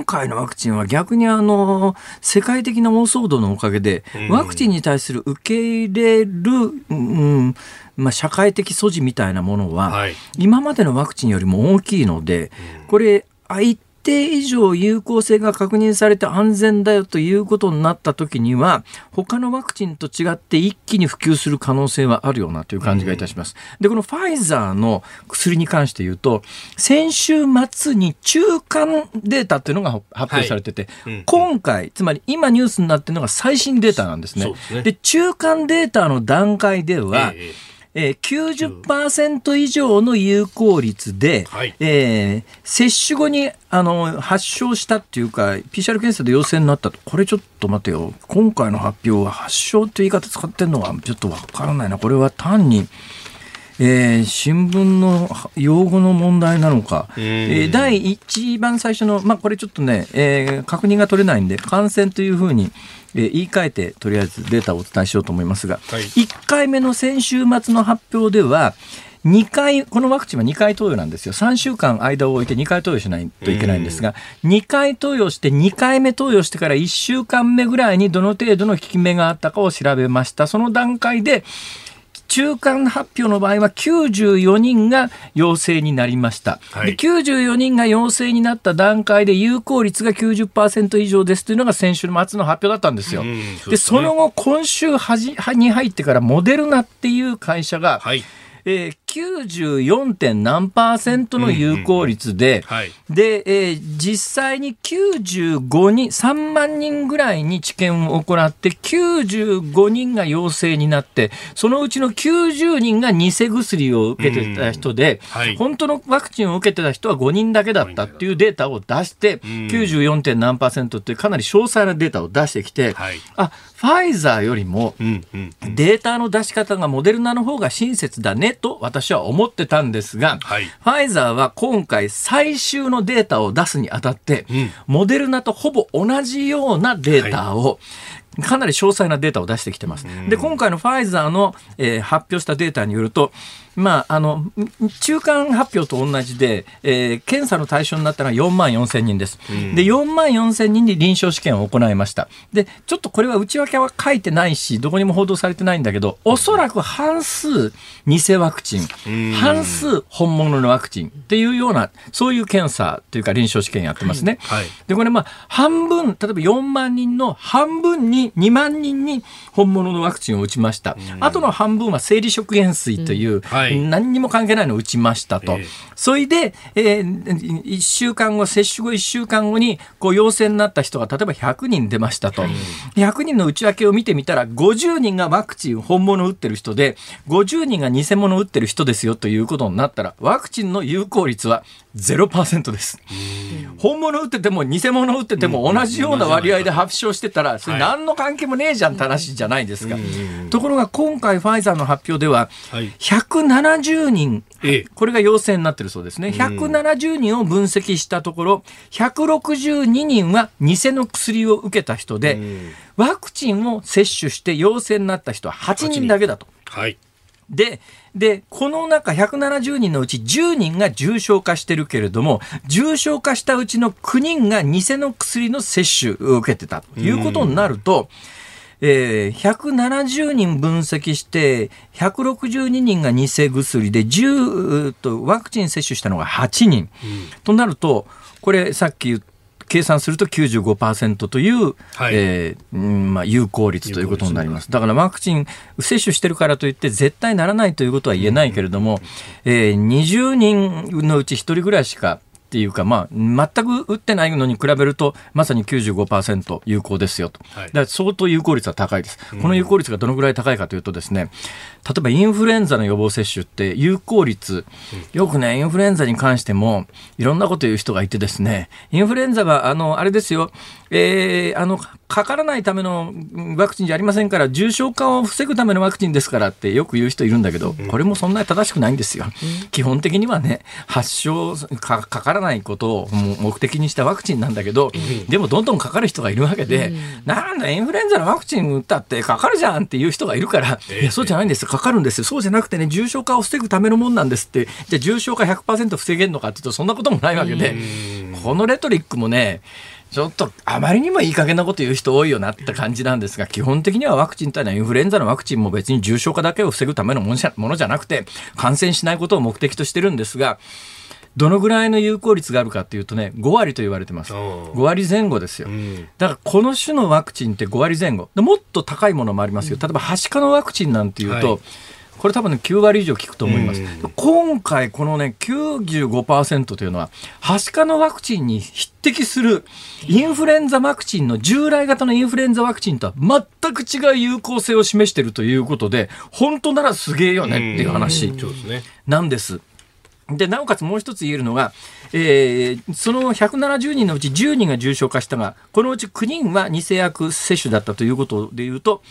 今回のワクチンは逆にあの、世界的な大騒動のおかげで、ワクチンに対する受け入れる、うん、まあ、社会的素地みたいなものは、今までのワクチンよりも大きいので、これ、一定以上有効性が確認されて安全だよということになった時には他のワクチンと違って一気に普及する可能性はあるよなという感じがいたします。でこのファイザーの薬に関して言うと先週末に中間データっていうのが発表されてて、はいうん、今回つまり今ニュースになっているのが最新データなんですね。で、ね、中間データの段階では、えーえー、90%以上の有効率で、はい、えー、接種後にあの発症したっていうか、PCR 検査で陽性になったと、これちょっと待てよ、今回の発表は発症って言い方使ってるのはちょっとわからないな、これは単に。えー、新聞の用語の問題なのか、えー、第一番最初の、まあ、これちょっとね、えー、確認が取れないんで、感染というふうに、えー、言い換えて、とりあえずデータをお伝えしようと思いますが、はい、1回目の先週末の発表では、2回、このワクチンは2回投与なんですよ。3週間間を置いて2回投与しないといけないんですが、2回投与して2回目投与してから1週間目ぐらいにどの程度の効き目があったかを調べました。その段階で、中間発表の場合は94人が陽性になりました。はい、で94人が陽性になった段階で有効率が90%以上ですというのが先週末の発表だったんですよ。そで、ね、その後、今週はじに入ってからモデルナっていう会社が、はいえー、94. 点何パーセントの有効率で、で、えー、実際に95人、3万人ぐらいに治験を行って、95人が陽性になって、そのうちの90人が偽薬を受けてた人で、はい、本当のワクチンを受けてた人は5人だけだったっていうデータを出して、94. 点何パーセントっていうかなり詳細なデータを出してきて、はい、あ、ファイザーよりもデータの出し方がモデルナの方が親切だねと私は思ってたんですが、はい、ファイザーは今回最終のデータを出すにあたって、うん、モデルナとほぼ同じようなデータを、かなり詳細なデータを出してきてます。で、今回のファイザーの、えー、発表したデータによると、まあ、あの、中間発表と同じで、えー、検査の対象になったのは4万4千人です。で、4万4千人に臨床試験を行いました。で、ちょっとこれは内訳は書いてないし、どこにも報道されてないんだけど、おそらく半数偽ワクチン、半数本物のワクチンっていうような、そういう検査というか臨床試験やってますね。はい、で、これまあ、半分、例えば4万人の半分に、2万人に本物のワクチンを打ちました。あとの半分は生理食塩水という、はい、何にも関係ないのを打ちましたと。えー、それで、えー、1週間後、接種後1週間後に、こう、陽性になった人が、例えば100人出ましたと。100人の内訳を見てみたら、50人がワクチン本物打ってる人で、50人が偽物打ってる人ですよということになったら、ワクチンの有効率は0%です。本物打ってても偽物打ってても同じような割合で発症してたら、それ何の関係もねえじゃんって話じゃないですか。ところが今回ファイザーの発表では、170人、これが陽性になってるそうですね。170人を分析したところ、162人は偽の薬を受けた人で、ワクチンを接種して陽性になった人は8人だけだと。はい。で、で、この中170人のうち10人が重症化してるけれども、重症化したうちの9人が偽の薬の接種を受けてたということになると、えー、170人分析して、162人が偽薬で、10とワクチン接種したのが8人。うん、となると、これさっき言った計算すると95%という、はい、えー、まあ、有効率ということになります。だからワクチン接種してるからといって絶対ならないということは言えないけれども、えー、20人のうち1人ぐらいしかっていうか、まあ、全く打ってないのに比べると、まさに95%有効ですよと。だから相当有効率は高いです。この有効率がどのぐらい高いかというとですね、例えばインフルエンザの予防接種って有効率、よくね、インフルエンザに関しても、いろんなこと言う人がいてですね、インフルエンザは、あの、あれですよ、えー、あの、かからないためのワクチンじゃありませんから、重症化を防ぐためのワクチンですからってよく言う人いるんだけど、これもそんなに正しくないんですよ。基本的にはね、発症かからないことを目的にしたワクチンなんだけど、でもどんどんかかる人がいるわけで、なんだ、インフルエンザのワクチン打ったってかかるじゃんっていう人がいるから、いや、そうじゃないんです。よ。かかるんですよ。そうじゃなくてね、重症化を防ぐためのもんなんですって、じゃあ重症化100%防げるのかっていうと、そんなこともないわけで、このレトリックもね、ちょっとあまりにもいい加減なこと言う人多いよなって感じなんですが、基本的にはワクチンというのはインフルエンザのワクチンも別に重症化だけを防ぐためのものじゃものじゃなくて、感染しないことを目的としてるんですが、どのぐらいの有効率があるかっていうとね、5割と言われてます。5割前後ですよ。だからこの種のワクチンって5割前後。もっと高いものもありますよ。例えば、はしかのワクチンなんていうと、はいこれ多分ね、9割以上効くと思います。今回、このね、95%というのは、はしかのワクチンに匹敵する、インフルエンザワクチンの従来型のインフルエンザワクチンとは全く違う有効性を示しているということで、本当ならすげえよねっていう話なんです。で、なおかつもう一つ言えるのが、えー、その170人のうち10人が重症化したが、このうち9人は偽薬接種だったということでいうと、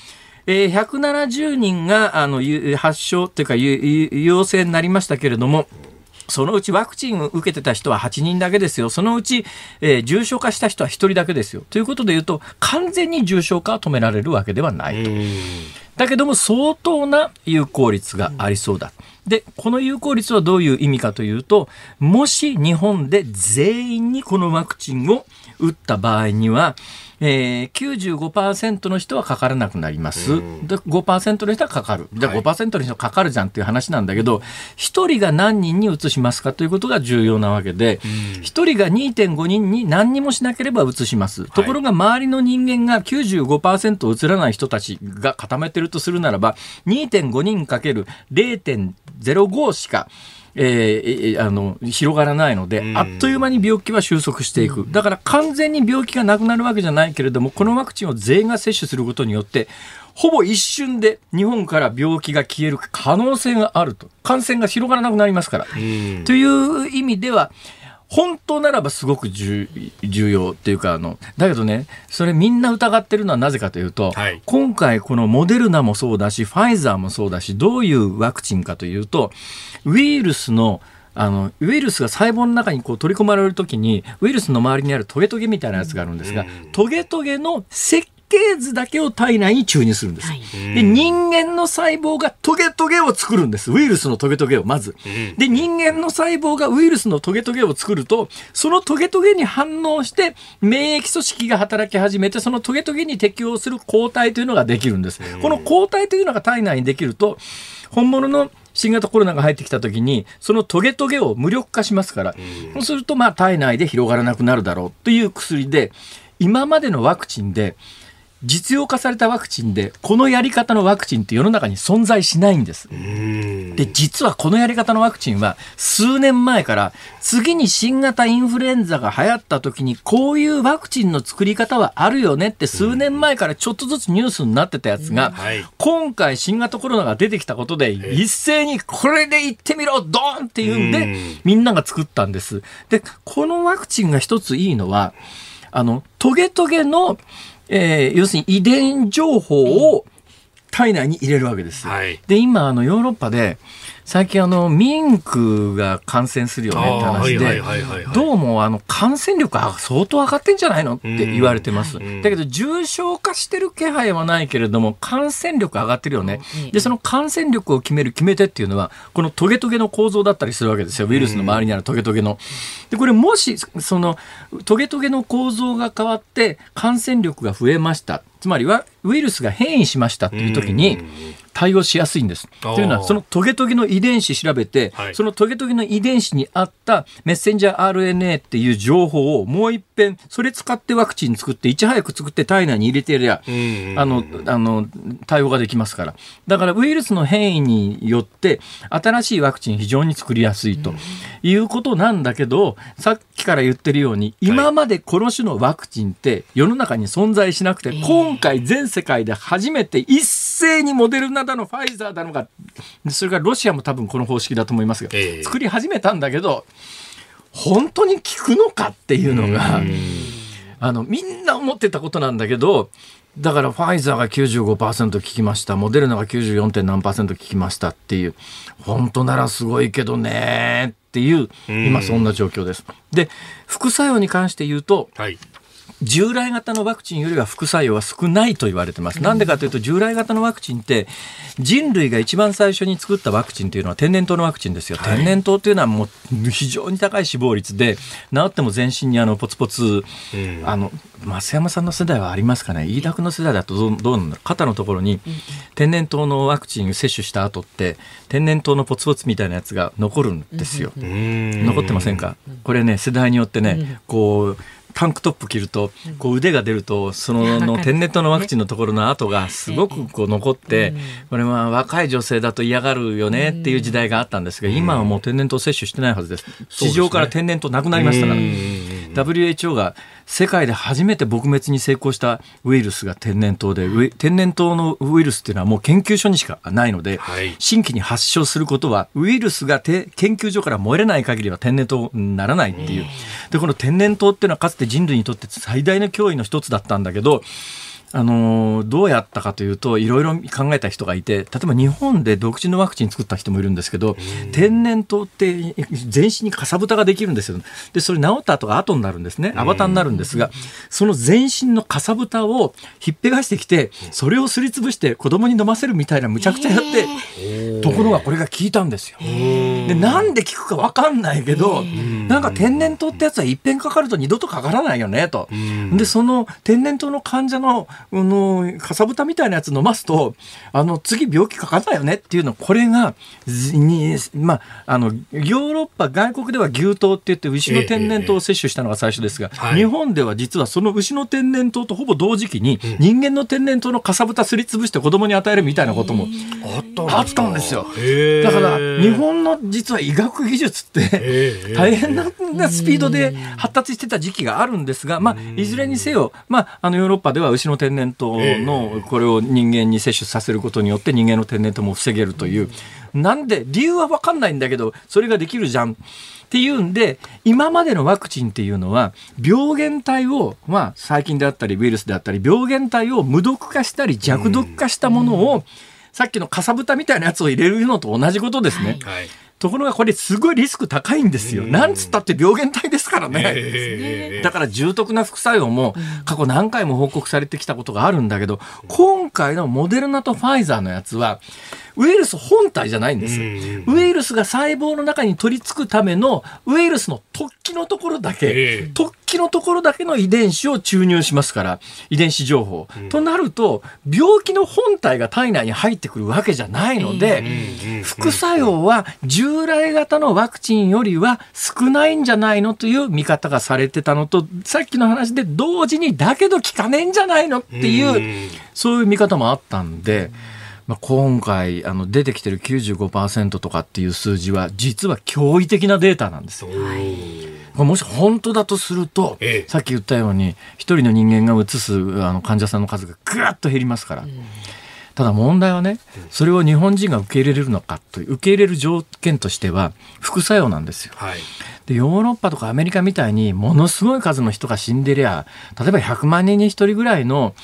えー、170人があの発症というか陽性になりましたけれども、そのうちワクチンを受けてた人は8人だけですよ。そのうち、えー、重症化した人は1人だけですよ。ということで言うと、完全に重症化は止められるわけではないと。だけども、相当な有効率がありそうだ。で、この有効率はどういう意味かというと、もし日本で全員にこのワクチンを打った場合には、えー、95%の人はかからなくなります。で、5%の人はかかる。じゃあ5%の人はかかるじゃんっていう話なんだけど、1人が何人に移しますかということが重要なわけで、1人が2.5人に何にもしなければ移します。ところが周りの人間が95%移らない人たちが固めてるとするならば、2.5人かける0.05しか、えー、あの広がらないので、あっという間に病気は収束していく、だから完全に病気がなくなるわけじゃないけれども、このワクチンを全員が接種することによって、ほぼ一瞬で日本から病気が消える可能性があると、感染が広がらなくなりますから。という意味では、本当ならばすごく重要っていうかあのだけどねそれみんな疑ってるのはなぜかというと、はい、今回このモデルナもそうだしファイザーもそうだしどういうワクチンかというとウイルスのあのウイルスが細胞の中にこう取り込まれるときにウイルスの周りにあるトゲトゲみたいなやつがあるんですが、トゲトゲの設計図だけを体内に注入するんです。はい、で、人間の細胞がトゲトゲを作るんです。ウイルスのトゲトゲをまず。で、人間の細胞がウイルスのトゲトゲを作ると、そのトゲトゲに反応して、免疫組織が働き始めて、そのトゲトゲに適応する抗体というのができるんです。この抗体というのが体内にできると、本物の新型コロナが入ってきた時にそのトゲトゲを無力化しますから、そうするとまあ体内で広がらなくなるだろうという薬で今までのワクチンで実用化されたワクチンでこのやり方のワクチンって世の中に存在しないんです。で実はこのやり方のワクチンは数年前から次に新型インフルエンザが流行った時にこういうワクチンの作り方はあるよねって数年前からちょっとずつニュースになってたやつが、今回新型コロナが出てきたことで一斉にこれでいってみろドーンっていうんでみんなが作ったんです。でこのワクチンが一ついいのはあのトゲトゲのえー、要するに遺伝情報を体内に入れるわけです。はい、で今あのヨーロッパで最近あのミンクが感染するよねって話でどうもあの感染力が相当上がってんじゃないのって言われてます。だけど重症化してる気配はないけれども感染力上がってるよね。でその感染力を決める決め手っていうのはこのトゲトゲの構造だったりするわけですよウイルスの周りにあるトゲトゲの。でこれもしそのトゲトゲの構造が変わって感染力が増えましたつまりはウイルスが変異しましたっていう時に対応しやすいんです。というのはそのトゲトゲの遺伝子調べて、はい、そのトゲトゲの遺伝子に合ったメッセンジャー RNA っていう情報をもう一遍それ使ってワクチン作っていち早く作って体内に入れてやりゃあのあの対応ができますから。だからウイルスの変異によって新しいワクチン非常に作りやすいということなんだけどさっきから言ってるように今までこの種のワクチンって世の中に存在しなくて、今回全世界で初めて一斉にモデルナだのファイザーだのがそれからロシアも多分この方式だと思いますが、作り始めたんだけど本当に効くのかっていうのがあのみんな思ってたことなんだけどだからファイザーが95%効きましたモデルナが 94. 点何効きましたっていう本当ならすごいけどねっていう今そんな状況です。で副作用に関して言うと、はい従来型のワクチンよりは副作用は少ないと言われてます。なんでかというと、従来型のワクチンって、人類が一番最初に作ったワクチンというのは天然痘のワクチンですよ。はい、天然痘というのはもう非常に高い死亡率で、治っても全身にあのポツポツ、うん、あの、増山さんの世代はありますかね？飯田君の世代だとどうどうな肩のところに天然痘のワクチン接種した後って天然痘のポツポツみたいなやつが残るんですよ。残ってませんか？これね世代によってねこうタンクトップ着るとこう腕が出るとそのの天然痘のワクチンのところの跡がすごくこう残ってこれは若い女性だと嫌がるよねっていう時代があったんですが今はもう天然痘接種してないはずです。地上から天然痘なくなりましたから。WHO が世界で初めて撲滅に成功したウイルスが天然痘で天然痘のウイルスっていうのはもう研究所にしかないので、はい、新規に発症することはウイルスが研究所から燃えれない限りは天然痘にならないっていう。でこの天然痘っていうのはかつて人類にとって最大の脅威の一つだったんだけどあのどうやったかというといろいろ考えた人がいて例えば日本で独自のワクチン作った人もいるんですけど天然痘って全身にかさぶたができるんですよ。でそれ治った後が後になるんですね。アバターになるんですがその全身のかさぶたをひっぺがしてきてそれをすりつぶして子供に飲ませるみたいなむちゃくちゃやってところがこれが効いたんですよ。ででなんで効くか分かんないけど、なんか天然痘ってやつはいっぺんかかると二度とかからないよねと。でその天然痘の患者ののかさぶたみたいなやつ飲ますとあの次病気かかんないよねっていうのこれがに、まあ、あのヨーロッパ外国では牛痘って言って牛の天然痘を摂取したのが最初ですが、日本では実はその牛の天然痘とほぼ同時期に人間の天然痘のかさぶたすりつぶして子供に与えるみたいなこともあったんですよ。だから日本の実は医学技術って大変なスピードで発達してた時期があるんですが、まあ、いずれにせよ、まあ、あのヨーロッパでは牛の天然痘のこれを人間に摂取させることによって人間の天然痘も防げるという。なんで理由は分かんないんだけどそれができるじゃんっていうんで今までのワクチンっていうのは病原体を、まあ、細菌であったりウイルスであったり病原体を無毒化したり弱毒化したものを、さっきのかさぶたみたいなやつを入れるのと同じことですね。はいところがこれすごいリスク高いんですよ。なんつったって病原体ですからね。だから重篤な副作用も過去何回も報告されてきたことがあるんだけど、今回のモデルナとファイザーのやつは、ウイルス本体じゃないんです。ウイルスが細胞の中に取り付くためのウイルスの突起のところだけ、突起のところだけの遺伝子を注入しますから、遺伝子情報。となると、病気の本体が体内に入ってくるわけじゃないので、副作用は従来型のワクチンよりは少ないんじゃないのという見方がされてたのと、さっきの話で同時にだけど効かねえんじゃないのっていう、そういう見方もあったんで、まあ、今回あの出てきてる95%とかっていう数字は実は驚異的なデータなんですよ。もし本当だとすると、ええ、さっき言ったように一人の人間がうつすあの患者さんの数がぐっと減りますから。ただ問題はね、それを日本人が受け入れれるのかという、受け入れる条件としては、副作用なんですよ。はい、で、ヨーロッパとかアメリカみたいに、ものすごい数の人が死んでりゃ、例えば100万人に1人ぐらいの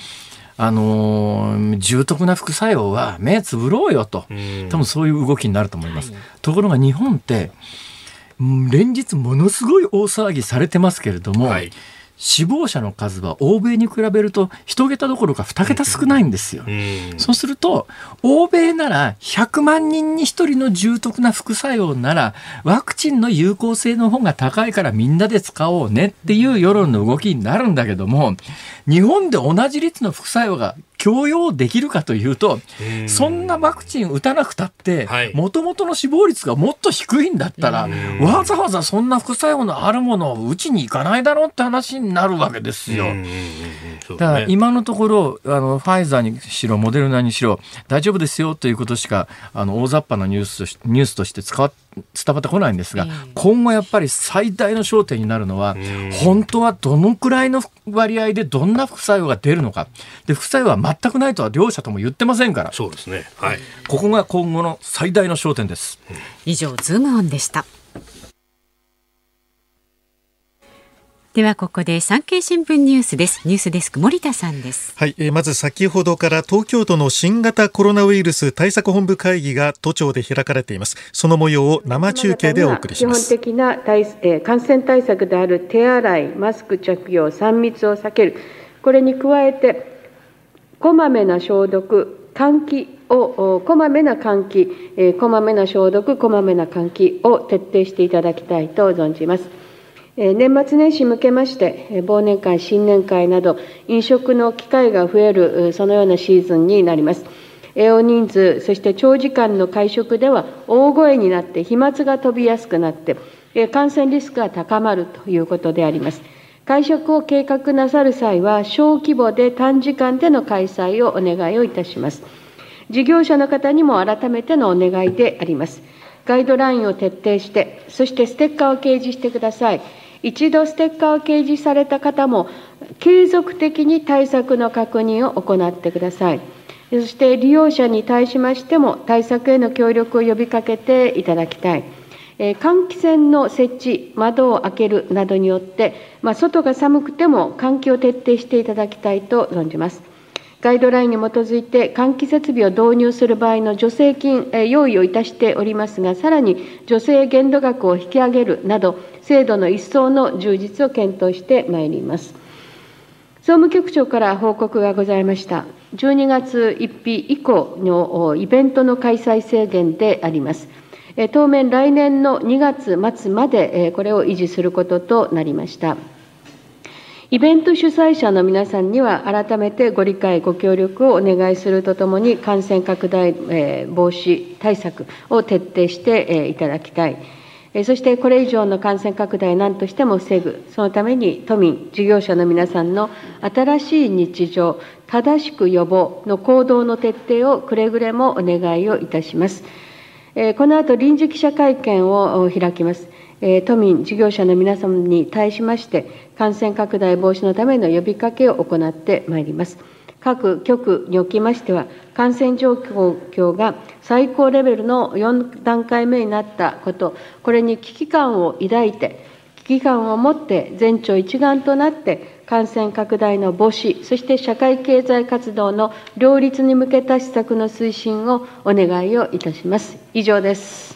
あのー、重篤な副作用は目つぶろうよと、多分そういう動きになると思います。はい、ところが日本って、連日ものすごい大騒ぎされてますけれども、はい死亡者の数は欧米に比べると1桁どころか2桁少ないんですよ。そうすると欧米なら100万人に1人の重篤な副作用ならワクチンの有効性の方が高いからみんなで使おうねっていう世論の動きになるんだけども日本で同じ率の副作用が強要できるかというと、そんなワクチン打たなくたって、もともとの死亡率がもっと低いんだったら、わざわざそんな副作用のあるものを打ちに行かないだろうって話になるわけですよ。だから今のところ、あのファイザーにしろ、モデルナにしろ、大丈夫ですよということしか、あの大雑把なニュースとしニュースとして使わ伝わってこないんですが、今後やっぱり最大の焦点になるのは、本当はどのくらいの割合でどんな副作用が出るのか。で、副作用は全くないとは両者とも言ってませんから。そうですね。はい。ここが今後の最大の焦点です。以上、ズームオンでした。ではここで産経新聞ニュースです。ニュースデスク森田さんです。はい、えー、まず先ほどから東京都の新型コロナウイルス対策本部会議が都庁で開かれています。その模様を生中継でお送りします。基本的な対、えー、感染対策である手洗いマスク着用3密を避ける。これに加えてこまめな消毒換気をこまめな換気、えー、こまめな消毒こまめな換気を徹底していただきたいと存じます年末年始向けまして、忘年会、新年会など、飲食の機会が増える、そのようなシーズンになります。大人数、そして長時間の会食では、大声になって飛沫が飛びやすくなって、感染リスクが高まるということであります。会食を計画なさる際は、小規模で短時間での開催をお願いをいたします。事業者の方にも改めてのお願いであります。ガイドラインを徹底して、そしてステッカーを掲示してください。一度ステッカーを掲示された方も、継続的に対策の確認を行ってください。そして利用者に対しましても、対策への協力を呼びかけていただきたい。換気扇の設置、窓を開けるなどによって、まあ、外が寒くても換気を徹底していただきたいと存じます。ガイドラインに基づいて換気設備を導入する場合の助成金、用意をいたしておりますが、さらに助成限度額を引き上げるなど、制度の一層の充実を検討してまいります。総務局長から報告がございました。12月1日以降のイベントの開催制限であります。当面来年の2月末までこれを維持することとなりました。イベント主催者の皆さんには、改めてご理解、ご協力をお願いするとともに、感染拡大防止対策を徹底していただきたい。そしてこれ以上の感染拡大を何としても防ぐ、そのために都民、事業者の皆さんの新しい日常、正しく予防の行動の徹底をくれぐれもお願いをいたします。この後臨時記者会見を開きます。都民、事業者の皆様に対しまして、感染拡大防止のための呼びかけを行ってまいります。各局におきましては、感染状況が最高レベルの4段階目になったこと、これに危機感を抱いて、危機感を持って全庁一丸となって、感染拡大の防止、そして社会経済活動の両立に向けた施策の推進をお願いをいたします。以上です。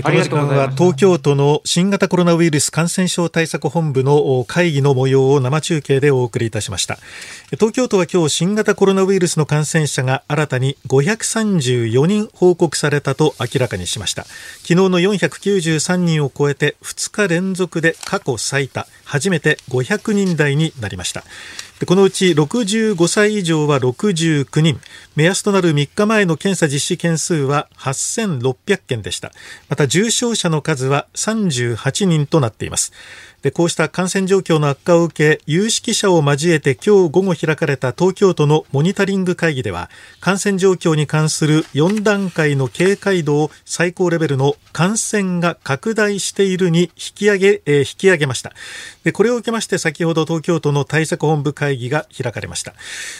この時間は東京都の新型コロナウイルス感染症対策本部の会議の模様を生中継でお送りいたしました。東京都は今日新型コロナウイルスの感染者が新たに534人報告されたと明らかにしました。昨日の493人を超えて2日連続で過去最多初めて500人台になりました。このうち65歳以上は69人。目安となる3日前の検査実施件数は8600件でした。また重症者の数は38人となっています。でこうした感染状況の悪化を受け有識者を交えて今日午後開かれた東京都のモニタリング会議では感染状況に関する4段階の警戒度を最高レベルの感染が拡大しているに引き上げ、えー、引き上げました。でこれを受けまして先ほど東京都の対策本部会議が開かれました。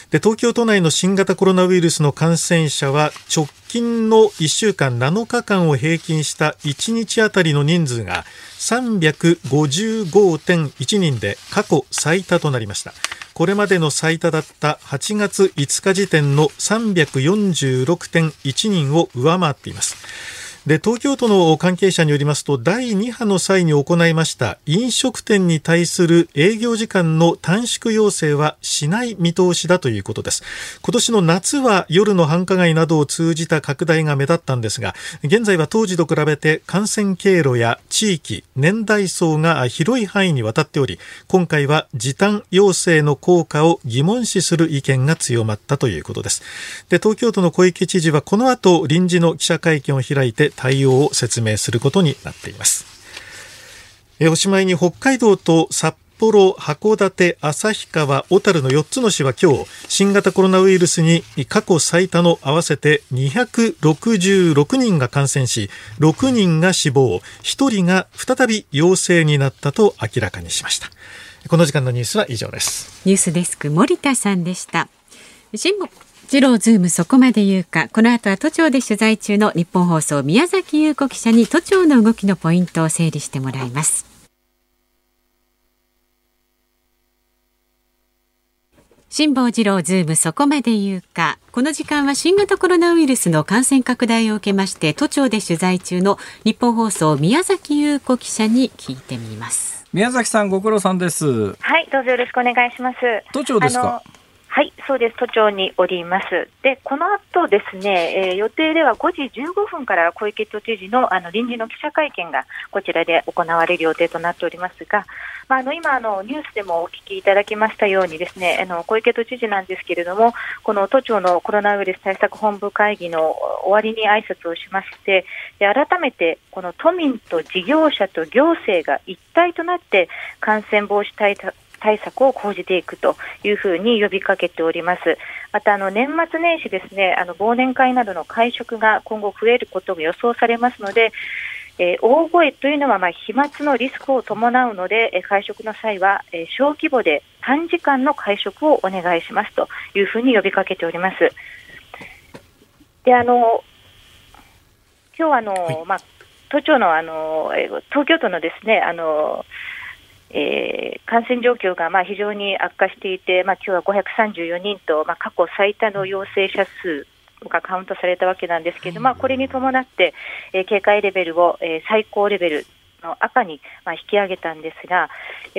で東京都内の新型コロナウイルスの感染者は直近の1週間7日間を平均した1日あたりの人数が355.1人で過去最多となりました。これまでの最多だった8月5日時点の346.1人を上回っています。で東京都の関係者によりますと第2波の際に行いました飲食店に対する営業時間の短縮要請はしない見通しだということです。今年の夏は夜の繁華街などを通じた拡大が目立ったんですが現在は当時と比べて感染経路や地域年代層が広い範囲にわたっており今回は時短要請の効果を疑問視する意見が強まったということです。で東京都の小池知事はこの後臨時の記者会見を開いて対応を説明することになっています。えおしまいに北海道と札幌、函館、旭川、小樽の4つの市は今日新型コロナウイルスに過去最多の合わせて266人が感染し6人が死亡1人が再び陽性になったと明らかにしました。この時間のニュースは以上です。ニュースデスク森田さんでした。ジローズームそこまで言うかこの後は都庁で取材中の日本放送宮崎優子記者に都庁の動きのポイントを整理してもらいます。辛坊治郎ズームそこまで言うか。この時間は新型コロナウイルスの感染拡大を受けまして都庁で取材中の日本放送宮崎優子記者に聞いてみます。宮崎さんご苦労さんですはいどうぞよろしくお願いします。都庁ですか？はい、そうです。都庁におります。で、この後ですね、えー、予定では5時15分から小池都知事のあの臨時の記者会見がこちらで行われる予定となっておりますが、まあ、あの今あの、ニュースでもお聞きいただきましたようにですね、あの小池都知事なんですけれども、この都庁のコロナウイルス対策本部会議の終わりに挨拶をしまして、で改めてこの都民と事業者と行政が一体となって感染防止対策対策を講じていくというふうに呼びかけております。またあの年末年始ですね、あの忘年会などの会食が今後増えることが予想されますので、えー、大声というのはまあ飛沫のリスクを伴うので、えー、会食の際は、えー、小規模で短時間の会食をお願いしますというふうに呼びかけております。であの今日あの、はい、まあ都庁のあの東京都のですねあのえー、感染状況がまあ非常に悪化していて、まあ今日は534人と、まあ、過去最多の陽性者数がカウントされたわけなんですけれども、まあ、これに伴って、えー、警戒レベルを、えー、最高レベルの赤にまあ引き上げたんですが、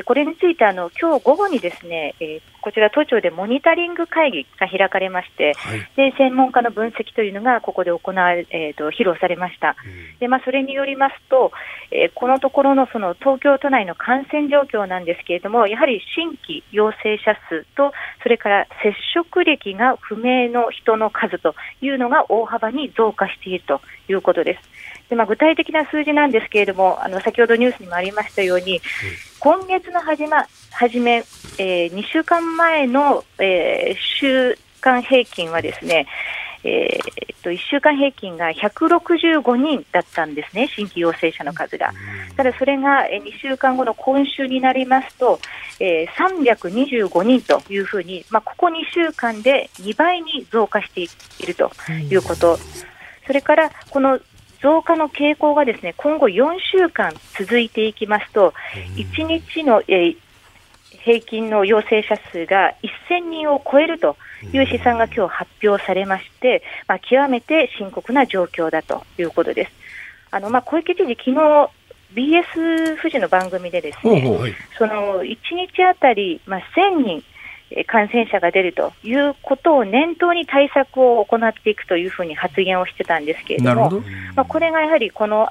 これについてあの今日午後にですね、えー、こちら都庁でモニタリング会議が開かれまして、はい、で専門家の分析というのがここで行われ、えーと、披露されました。うん、でまあ、それによりますと、えー、このところのその東京都内の感染状況なんですけれども、やはり新規陽性者数と、それから接触歴が不明の人の数というのが大幅に増加しているということです。でまあ、具体的な数字なんですけれども、あの先ほどニュースにもありましたように、今月の始,、ま、始め、えー、2週間前の、えー、週間平均はですね、えー、っと1週間平均が165人だったんですね、新規陽性者の数が。ただそれが2週間後の今週になりますと、えー、325人というふうに、まあ、ここ2週間で2倍に増加しているということ。それからこの増加の傾向がですね今後4週間続いていきますと、1日の、えー、平均の陽性者数が1000人を超えるという試算が今日発表されまして、まあ、極めて深刻な状況だということです。あのまあ、小池知事、昨日 BS 富士の番組でですね、その1日あたり、まあ、1000人感染者が出るということを念頭に対策を行っていくというふうに発言をしてたんですけれども、どまあ、これがやはりこの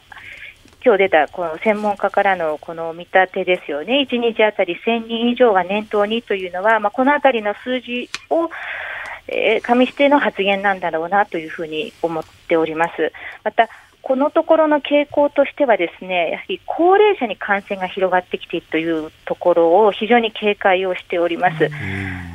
今日出たこの専門家からのこの見立てですよね、1日あたり1000人以上が念頭にというのは、まあ、このあたりの数字を、えー、加味しての発言なんだろうなというふうに思っております。またこのところの傾向としてはですねやはり高齢者に感染が広がってきているというところを非常に警戒をしております。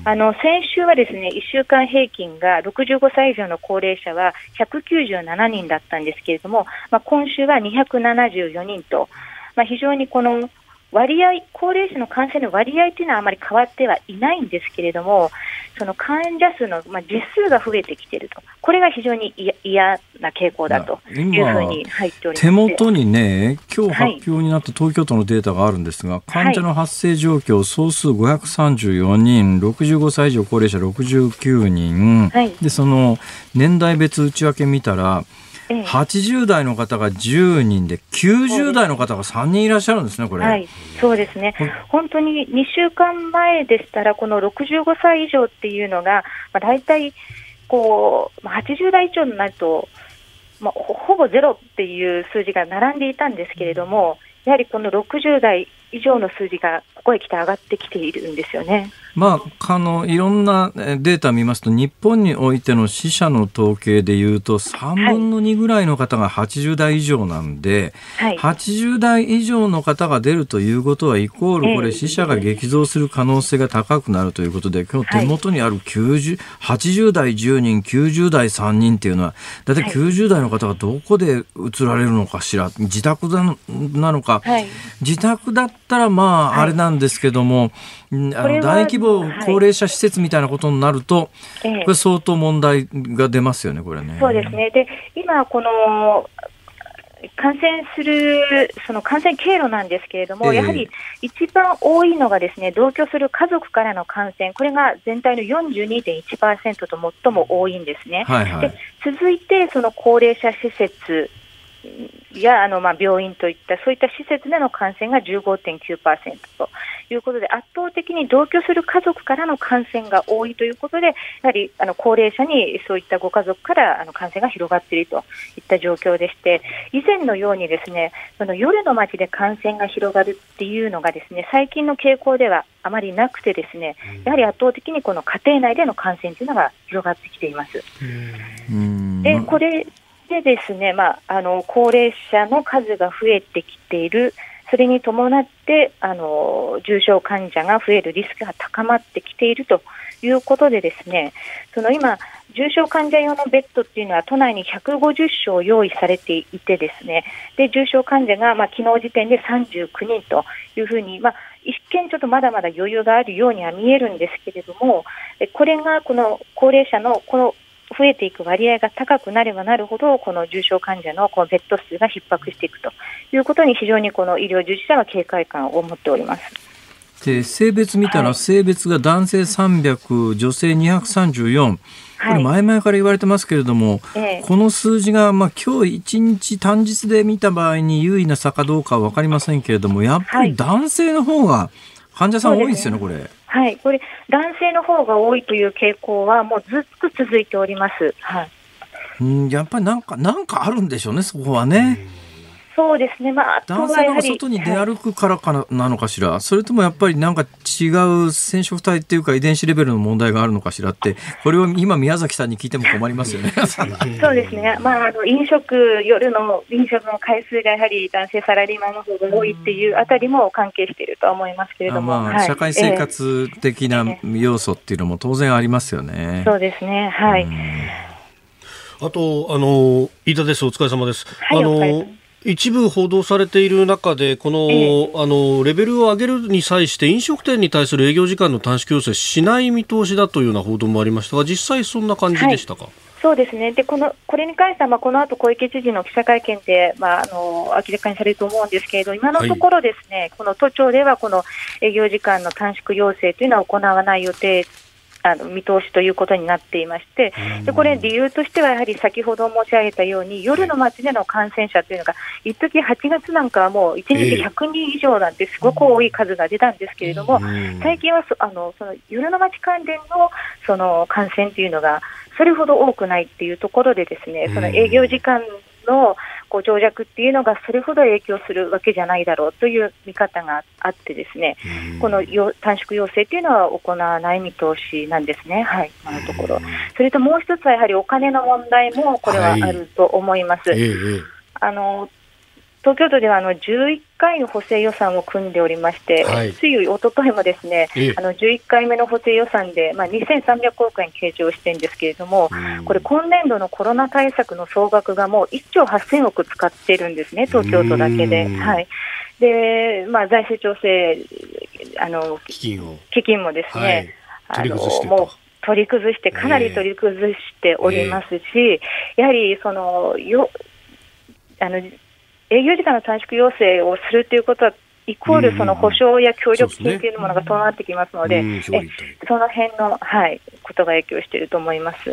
あの先週はですね1週間平均が65歳以上の高齢者は197人だったんですけれども、まあ、今週は274人と、まあ、非常にこの割合、高齢者の感染の割合というのはあまり変わってはいないんですけれども、その患者数の、まあ、実数が増えてきていると、これが非常に嫌な傾向だというふうに入っております。手元にね、今日発表になった東京都のデータがあるんですが、はい、患者の発生状況、総数534人、65歳以上高齢者69人、はい、でその年代別内訳見たら、ええ、80代の方が10人で、90代の方が3人いらっしゃるんですね、これ。はい、そうですね。本当に2週間前でしたら、この65歳以上っていうのが、まあ、大体、こう、80代以上になると、まあ、ほぼゼロっていう数字が並んでいたんですけれども、やはりこの60代以上の数字がここへ来て上がってきているんですよね。まあ、あのいろんなデータを見ますと日本においての死者の統計でいうと3分の2ぐらいの方が80代以上なんで、はい、80代以上の方が出るということはイコールこれ死者が激増する可能性が高くなるということで今日手元にある90、80代10人90代3人っていうのは大体90代の方がどこで移られるのかしら自宅なのか、はい、自宅だったらまああれなんですけども、あの大規模高齢者施設みたいなことになると、はい、これ相当問題が出ますよね、これね。そうですね。で、今この感染するその感染経路なんですけれども、えー、やはり一番多いのがですね同居する家族からの感染、これが全体の42.1%と最も多いんですね。はいはい、で続いて、その高齢者施設やあのまあ病院といったそういった施設での感染が15.9%ということで圧倒的に同居する家族からの感染が多いということでやはりあの高齢者にそういったご家族からあの感染が広がっているといった状況でして以前のようにですねその夜の街で感染が広がるっていうのがですね最近の傾向ではあまりなくてですねやはり圧倒的にこの家庭内での感染というのが広がってきています。でこれでですね、まあ、あの高齢者の数が増えてきている、それに伴ってあの重症患者が増えるリスクが高まってきているということで、ですねその今、重症患者用のベッドっていうのは都内に150床用意されていて、ですねで重症患者が、まあ昨日時点で39人というふうに、まあ、一見ちょっとまだまだ余裕があるようには見えるんですけれども、これがこの高齢者のこの増えていく割合が高くなればなるほど、この重症患者のこのベッド数が逼迫していくということに非常にこの医療従事者は警戒感を持っております。で性別見たら、性別が男性300、女性234、これ前々から言われてますけれども、えこの数字が、まあ、今日一日単日で見た場合に優位な差かどうかは分かりませんけれども、やっぱり男性の方が患者さん多いですよね、これ。はい、これ、男性の方が多いという傾向は、もうずっと続いております。はい。うん、やっぱりなんか、なんかあるんでしょうね、そこはね。そうですね、まあ、男性が外に出歩くからかなのかしら、はい、それともやっぱりなんか違う染色体っていうか遺伝子レベルの問題があるのかしらって、これを今、宮崎さんに聞いても困りますよね。[LAUGHS] そうですね、[LAUGHS] まあ、あの飲食、夜の飲食の回数がやはり男性サラリーマンの方が多いっていうあたりも関係しているとは思いますけれども、まあ、社会生活的な要素っていうのも当然ありますよね。えー、そうですね、はい。あと、あの、飯田です。お疲れ様です。はい、あの、一部報道されている中で、このええ、あのレベルを上げるに際して、飲食店に対する営業時間の短縮要請しない見通しだというような報道もありましたが、実際、そんな感じでしたか？はいそうですね。で、この、これに関しては、まあ、この後小池知事の記者会見で、まあ、あの、明らかにされると思うんですけれど、今のところですね、はい、この都庁では、この営業時間の短縮要請というのは行わない予定あの見通しということになっていまして、でこれ、理由としてはやはり先ほど申し上げたように、夜の街での感染者というのが、一時8月なんかはもう1日100人以上なんて、すごく多い数が出たんですけれども、最近はそあのその夜の街関連のその感染というのが、それほど多くないっていうところで、ですねその営業時間のこう長尺っていうのがそれほど影響するわけじゃないだろうという見方があってですね、この短縮要請っていうのは行わない見通しなんですね、はい、今のところ。それともう一つはやはりお金の問題もこれはあると思います。はい、あの東京都ではあの11回の補正予算を組んでおりまして、はい、ついおとといもですね、あの11回目の補正予算で、まあ、2300億円計上してるんですけれども、これ、今年度のコロナ対策の総額がもう1兆8000億使ってるんですね、東京都だけで。はい。でまあ、財政調整あの基金を。基金もですね、はい、あのもう取り崩して、かなり取り崩しておりますし、えー、やはりそのよあの営業時間の短縮要請をするということは、イコールその保証や協力金というものが伴ってきますので、ね、その辺の、はい、ことが影響していると思います。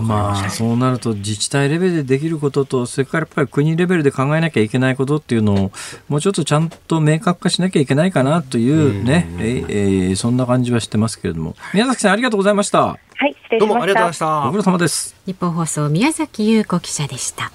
まあ、そうなると自治体レベルでできることと、それからやっぱり国レベルで考えなきゃいけないことっていうのを、もうちょっとちゃんと明確化しなきゃいけないかなというね、うええー、そんな感じはしてますけれども。宮崎さん、ありがとうございました。はい、失礼しました。どうもありがとうございました。ご苦労様です。日本放送、宮崎優子記者でした。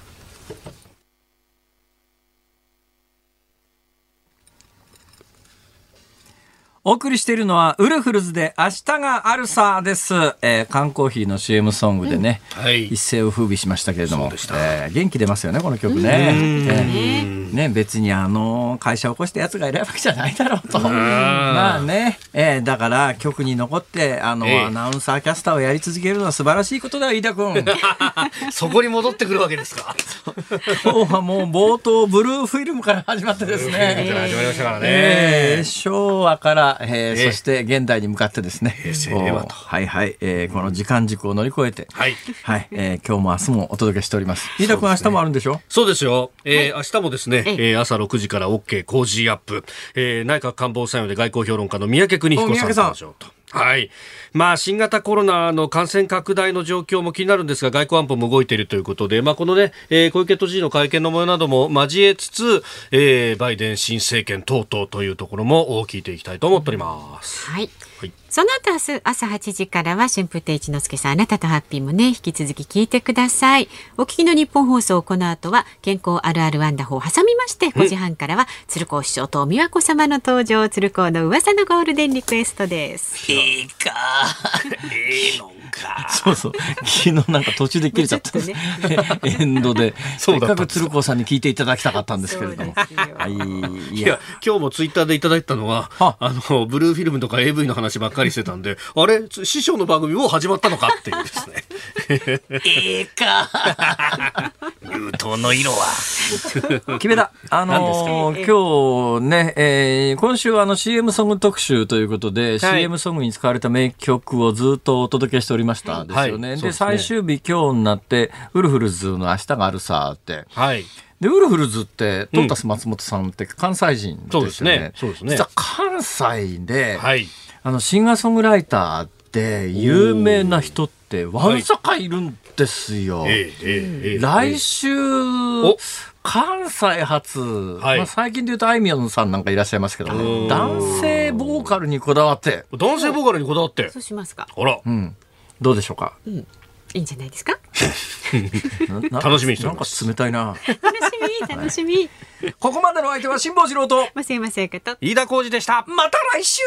お送りしているのはウルフルズで明日があるさです、えー、缶コーヒーの CM ソングでね、うんはい、一世を風靡しましたけれども、えー、元気出ますよねこの曲ね、えー、ね別にあの会社を起こしたやつがいるわけじゃないだろうと。まあね、えー、だから曲に残ってあの、アナウンサーキャスターをやり続けるのは素晴らしいことだよ飯田君。[LAUGHS] そこに戻ってくるわけですか？今日はもう冒頭ブルーフィルムから始まってですね、始まりましたからね、えー、えー、そして現代に向かってですね、はいはい、えー、この時間軸を乗り越えて、はい、はい、えー、今日も明日もお届けしております。飯田君、明日もあるんでしょ？そうですよ。えー、明日もですね、えー、朝6時から OK 工事アップ、えー、内閣官房参与で外交評論家の三宅邦彦さんと。はい。まあ、新型コロナの感染拡大の状況も気になるんですが、外交安保も動いているということで、まあ、このね、えー、小池都知事の会見の模様なども交えつつ、えー、バイデン新政権等々というところも聞いていきたいと思っております。はい。はい。その後明日朝8時からは春風亭一之輔さんあなたとハッピーもね引き続き聞いてください。お聞きの日本放送この後は健康あるあるワンダホーを挟みまして5時半からは鶴光師匠と美和子様の登場鶴光の噂のゴールデンリクエストです。いいかええのか [LAUGHS] そうそう。昨日なんか途中で切れちゃった、ね、[LAUGHS] エンドで。せっかく鶴光さんに聞いていただきたかったんですけれども。はいいや。今日もツイッターでいただいたのはあ。のブルーフィルムとか AV の話ばっかりりしてたんで、あれ？師匠の番組もう始まったのかっていうですね。ええか。流頭の色は。決めた。あのー、今日ね、えー、今週はあの CM ソング特集ということで、はい、CM ソングに使われた名曲をずっとお届けしておりましたですよね。はい、で、ね、最終日今日になって、ウルフルズの明日があるさって。はい。で、ウルフルズって、トッタス松本さんって関西人ですよね。そうですね。そうですね。実は関西で、はい、あのシンガーソングライターっで有名な人ってわんさかいるんですよ。来週、関西初、はい、まあ、最近で言うとあいみょんさんなんかいらっしゃいますけど、ね、男性ボー。カルにこだわって男性ボーカルにこだわって。そうしますか。あら、うん、どうでしょうか、うん。いいんじゃないですか？楽しみにしてなんか冷たいな。楽しみ楽しみ、ここまでの相手は辛坊治郎と増山さやかと。飯田浩二でした。また来週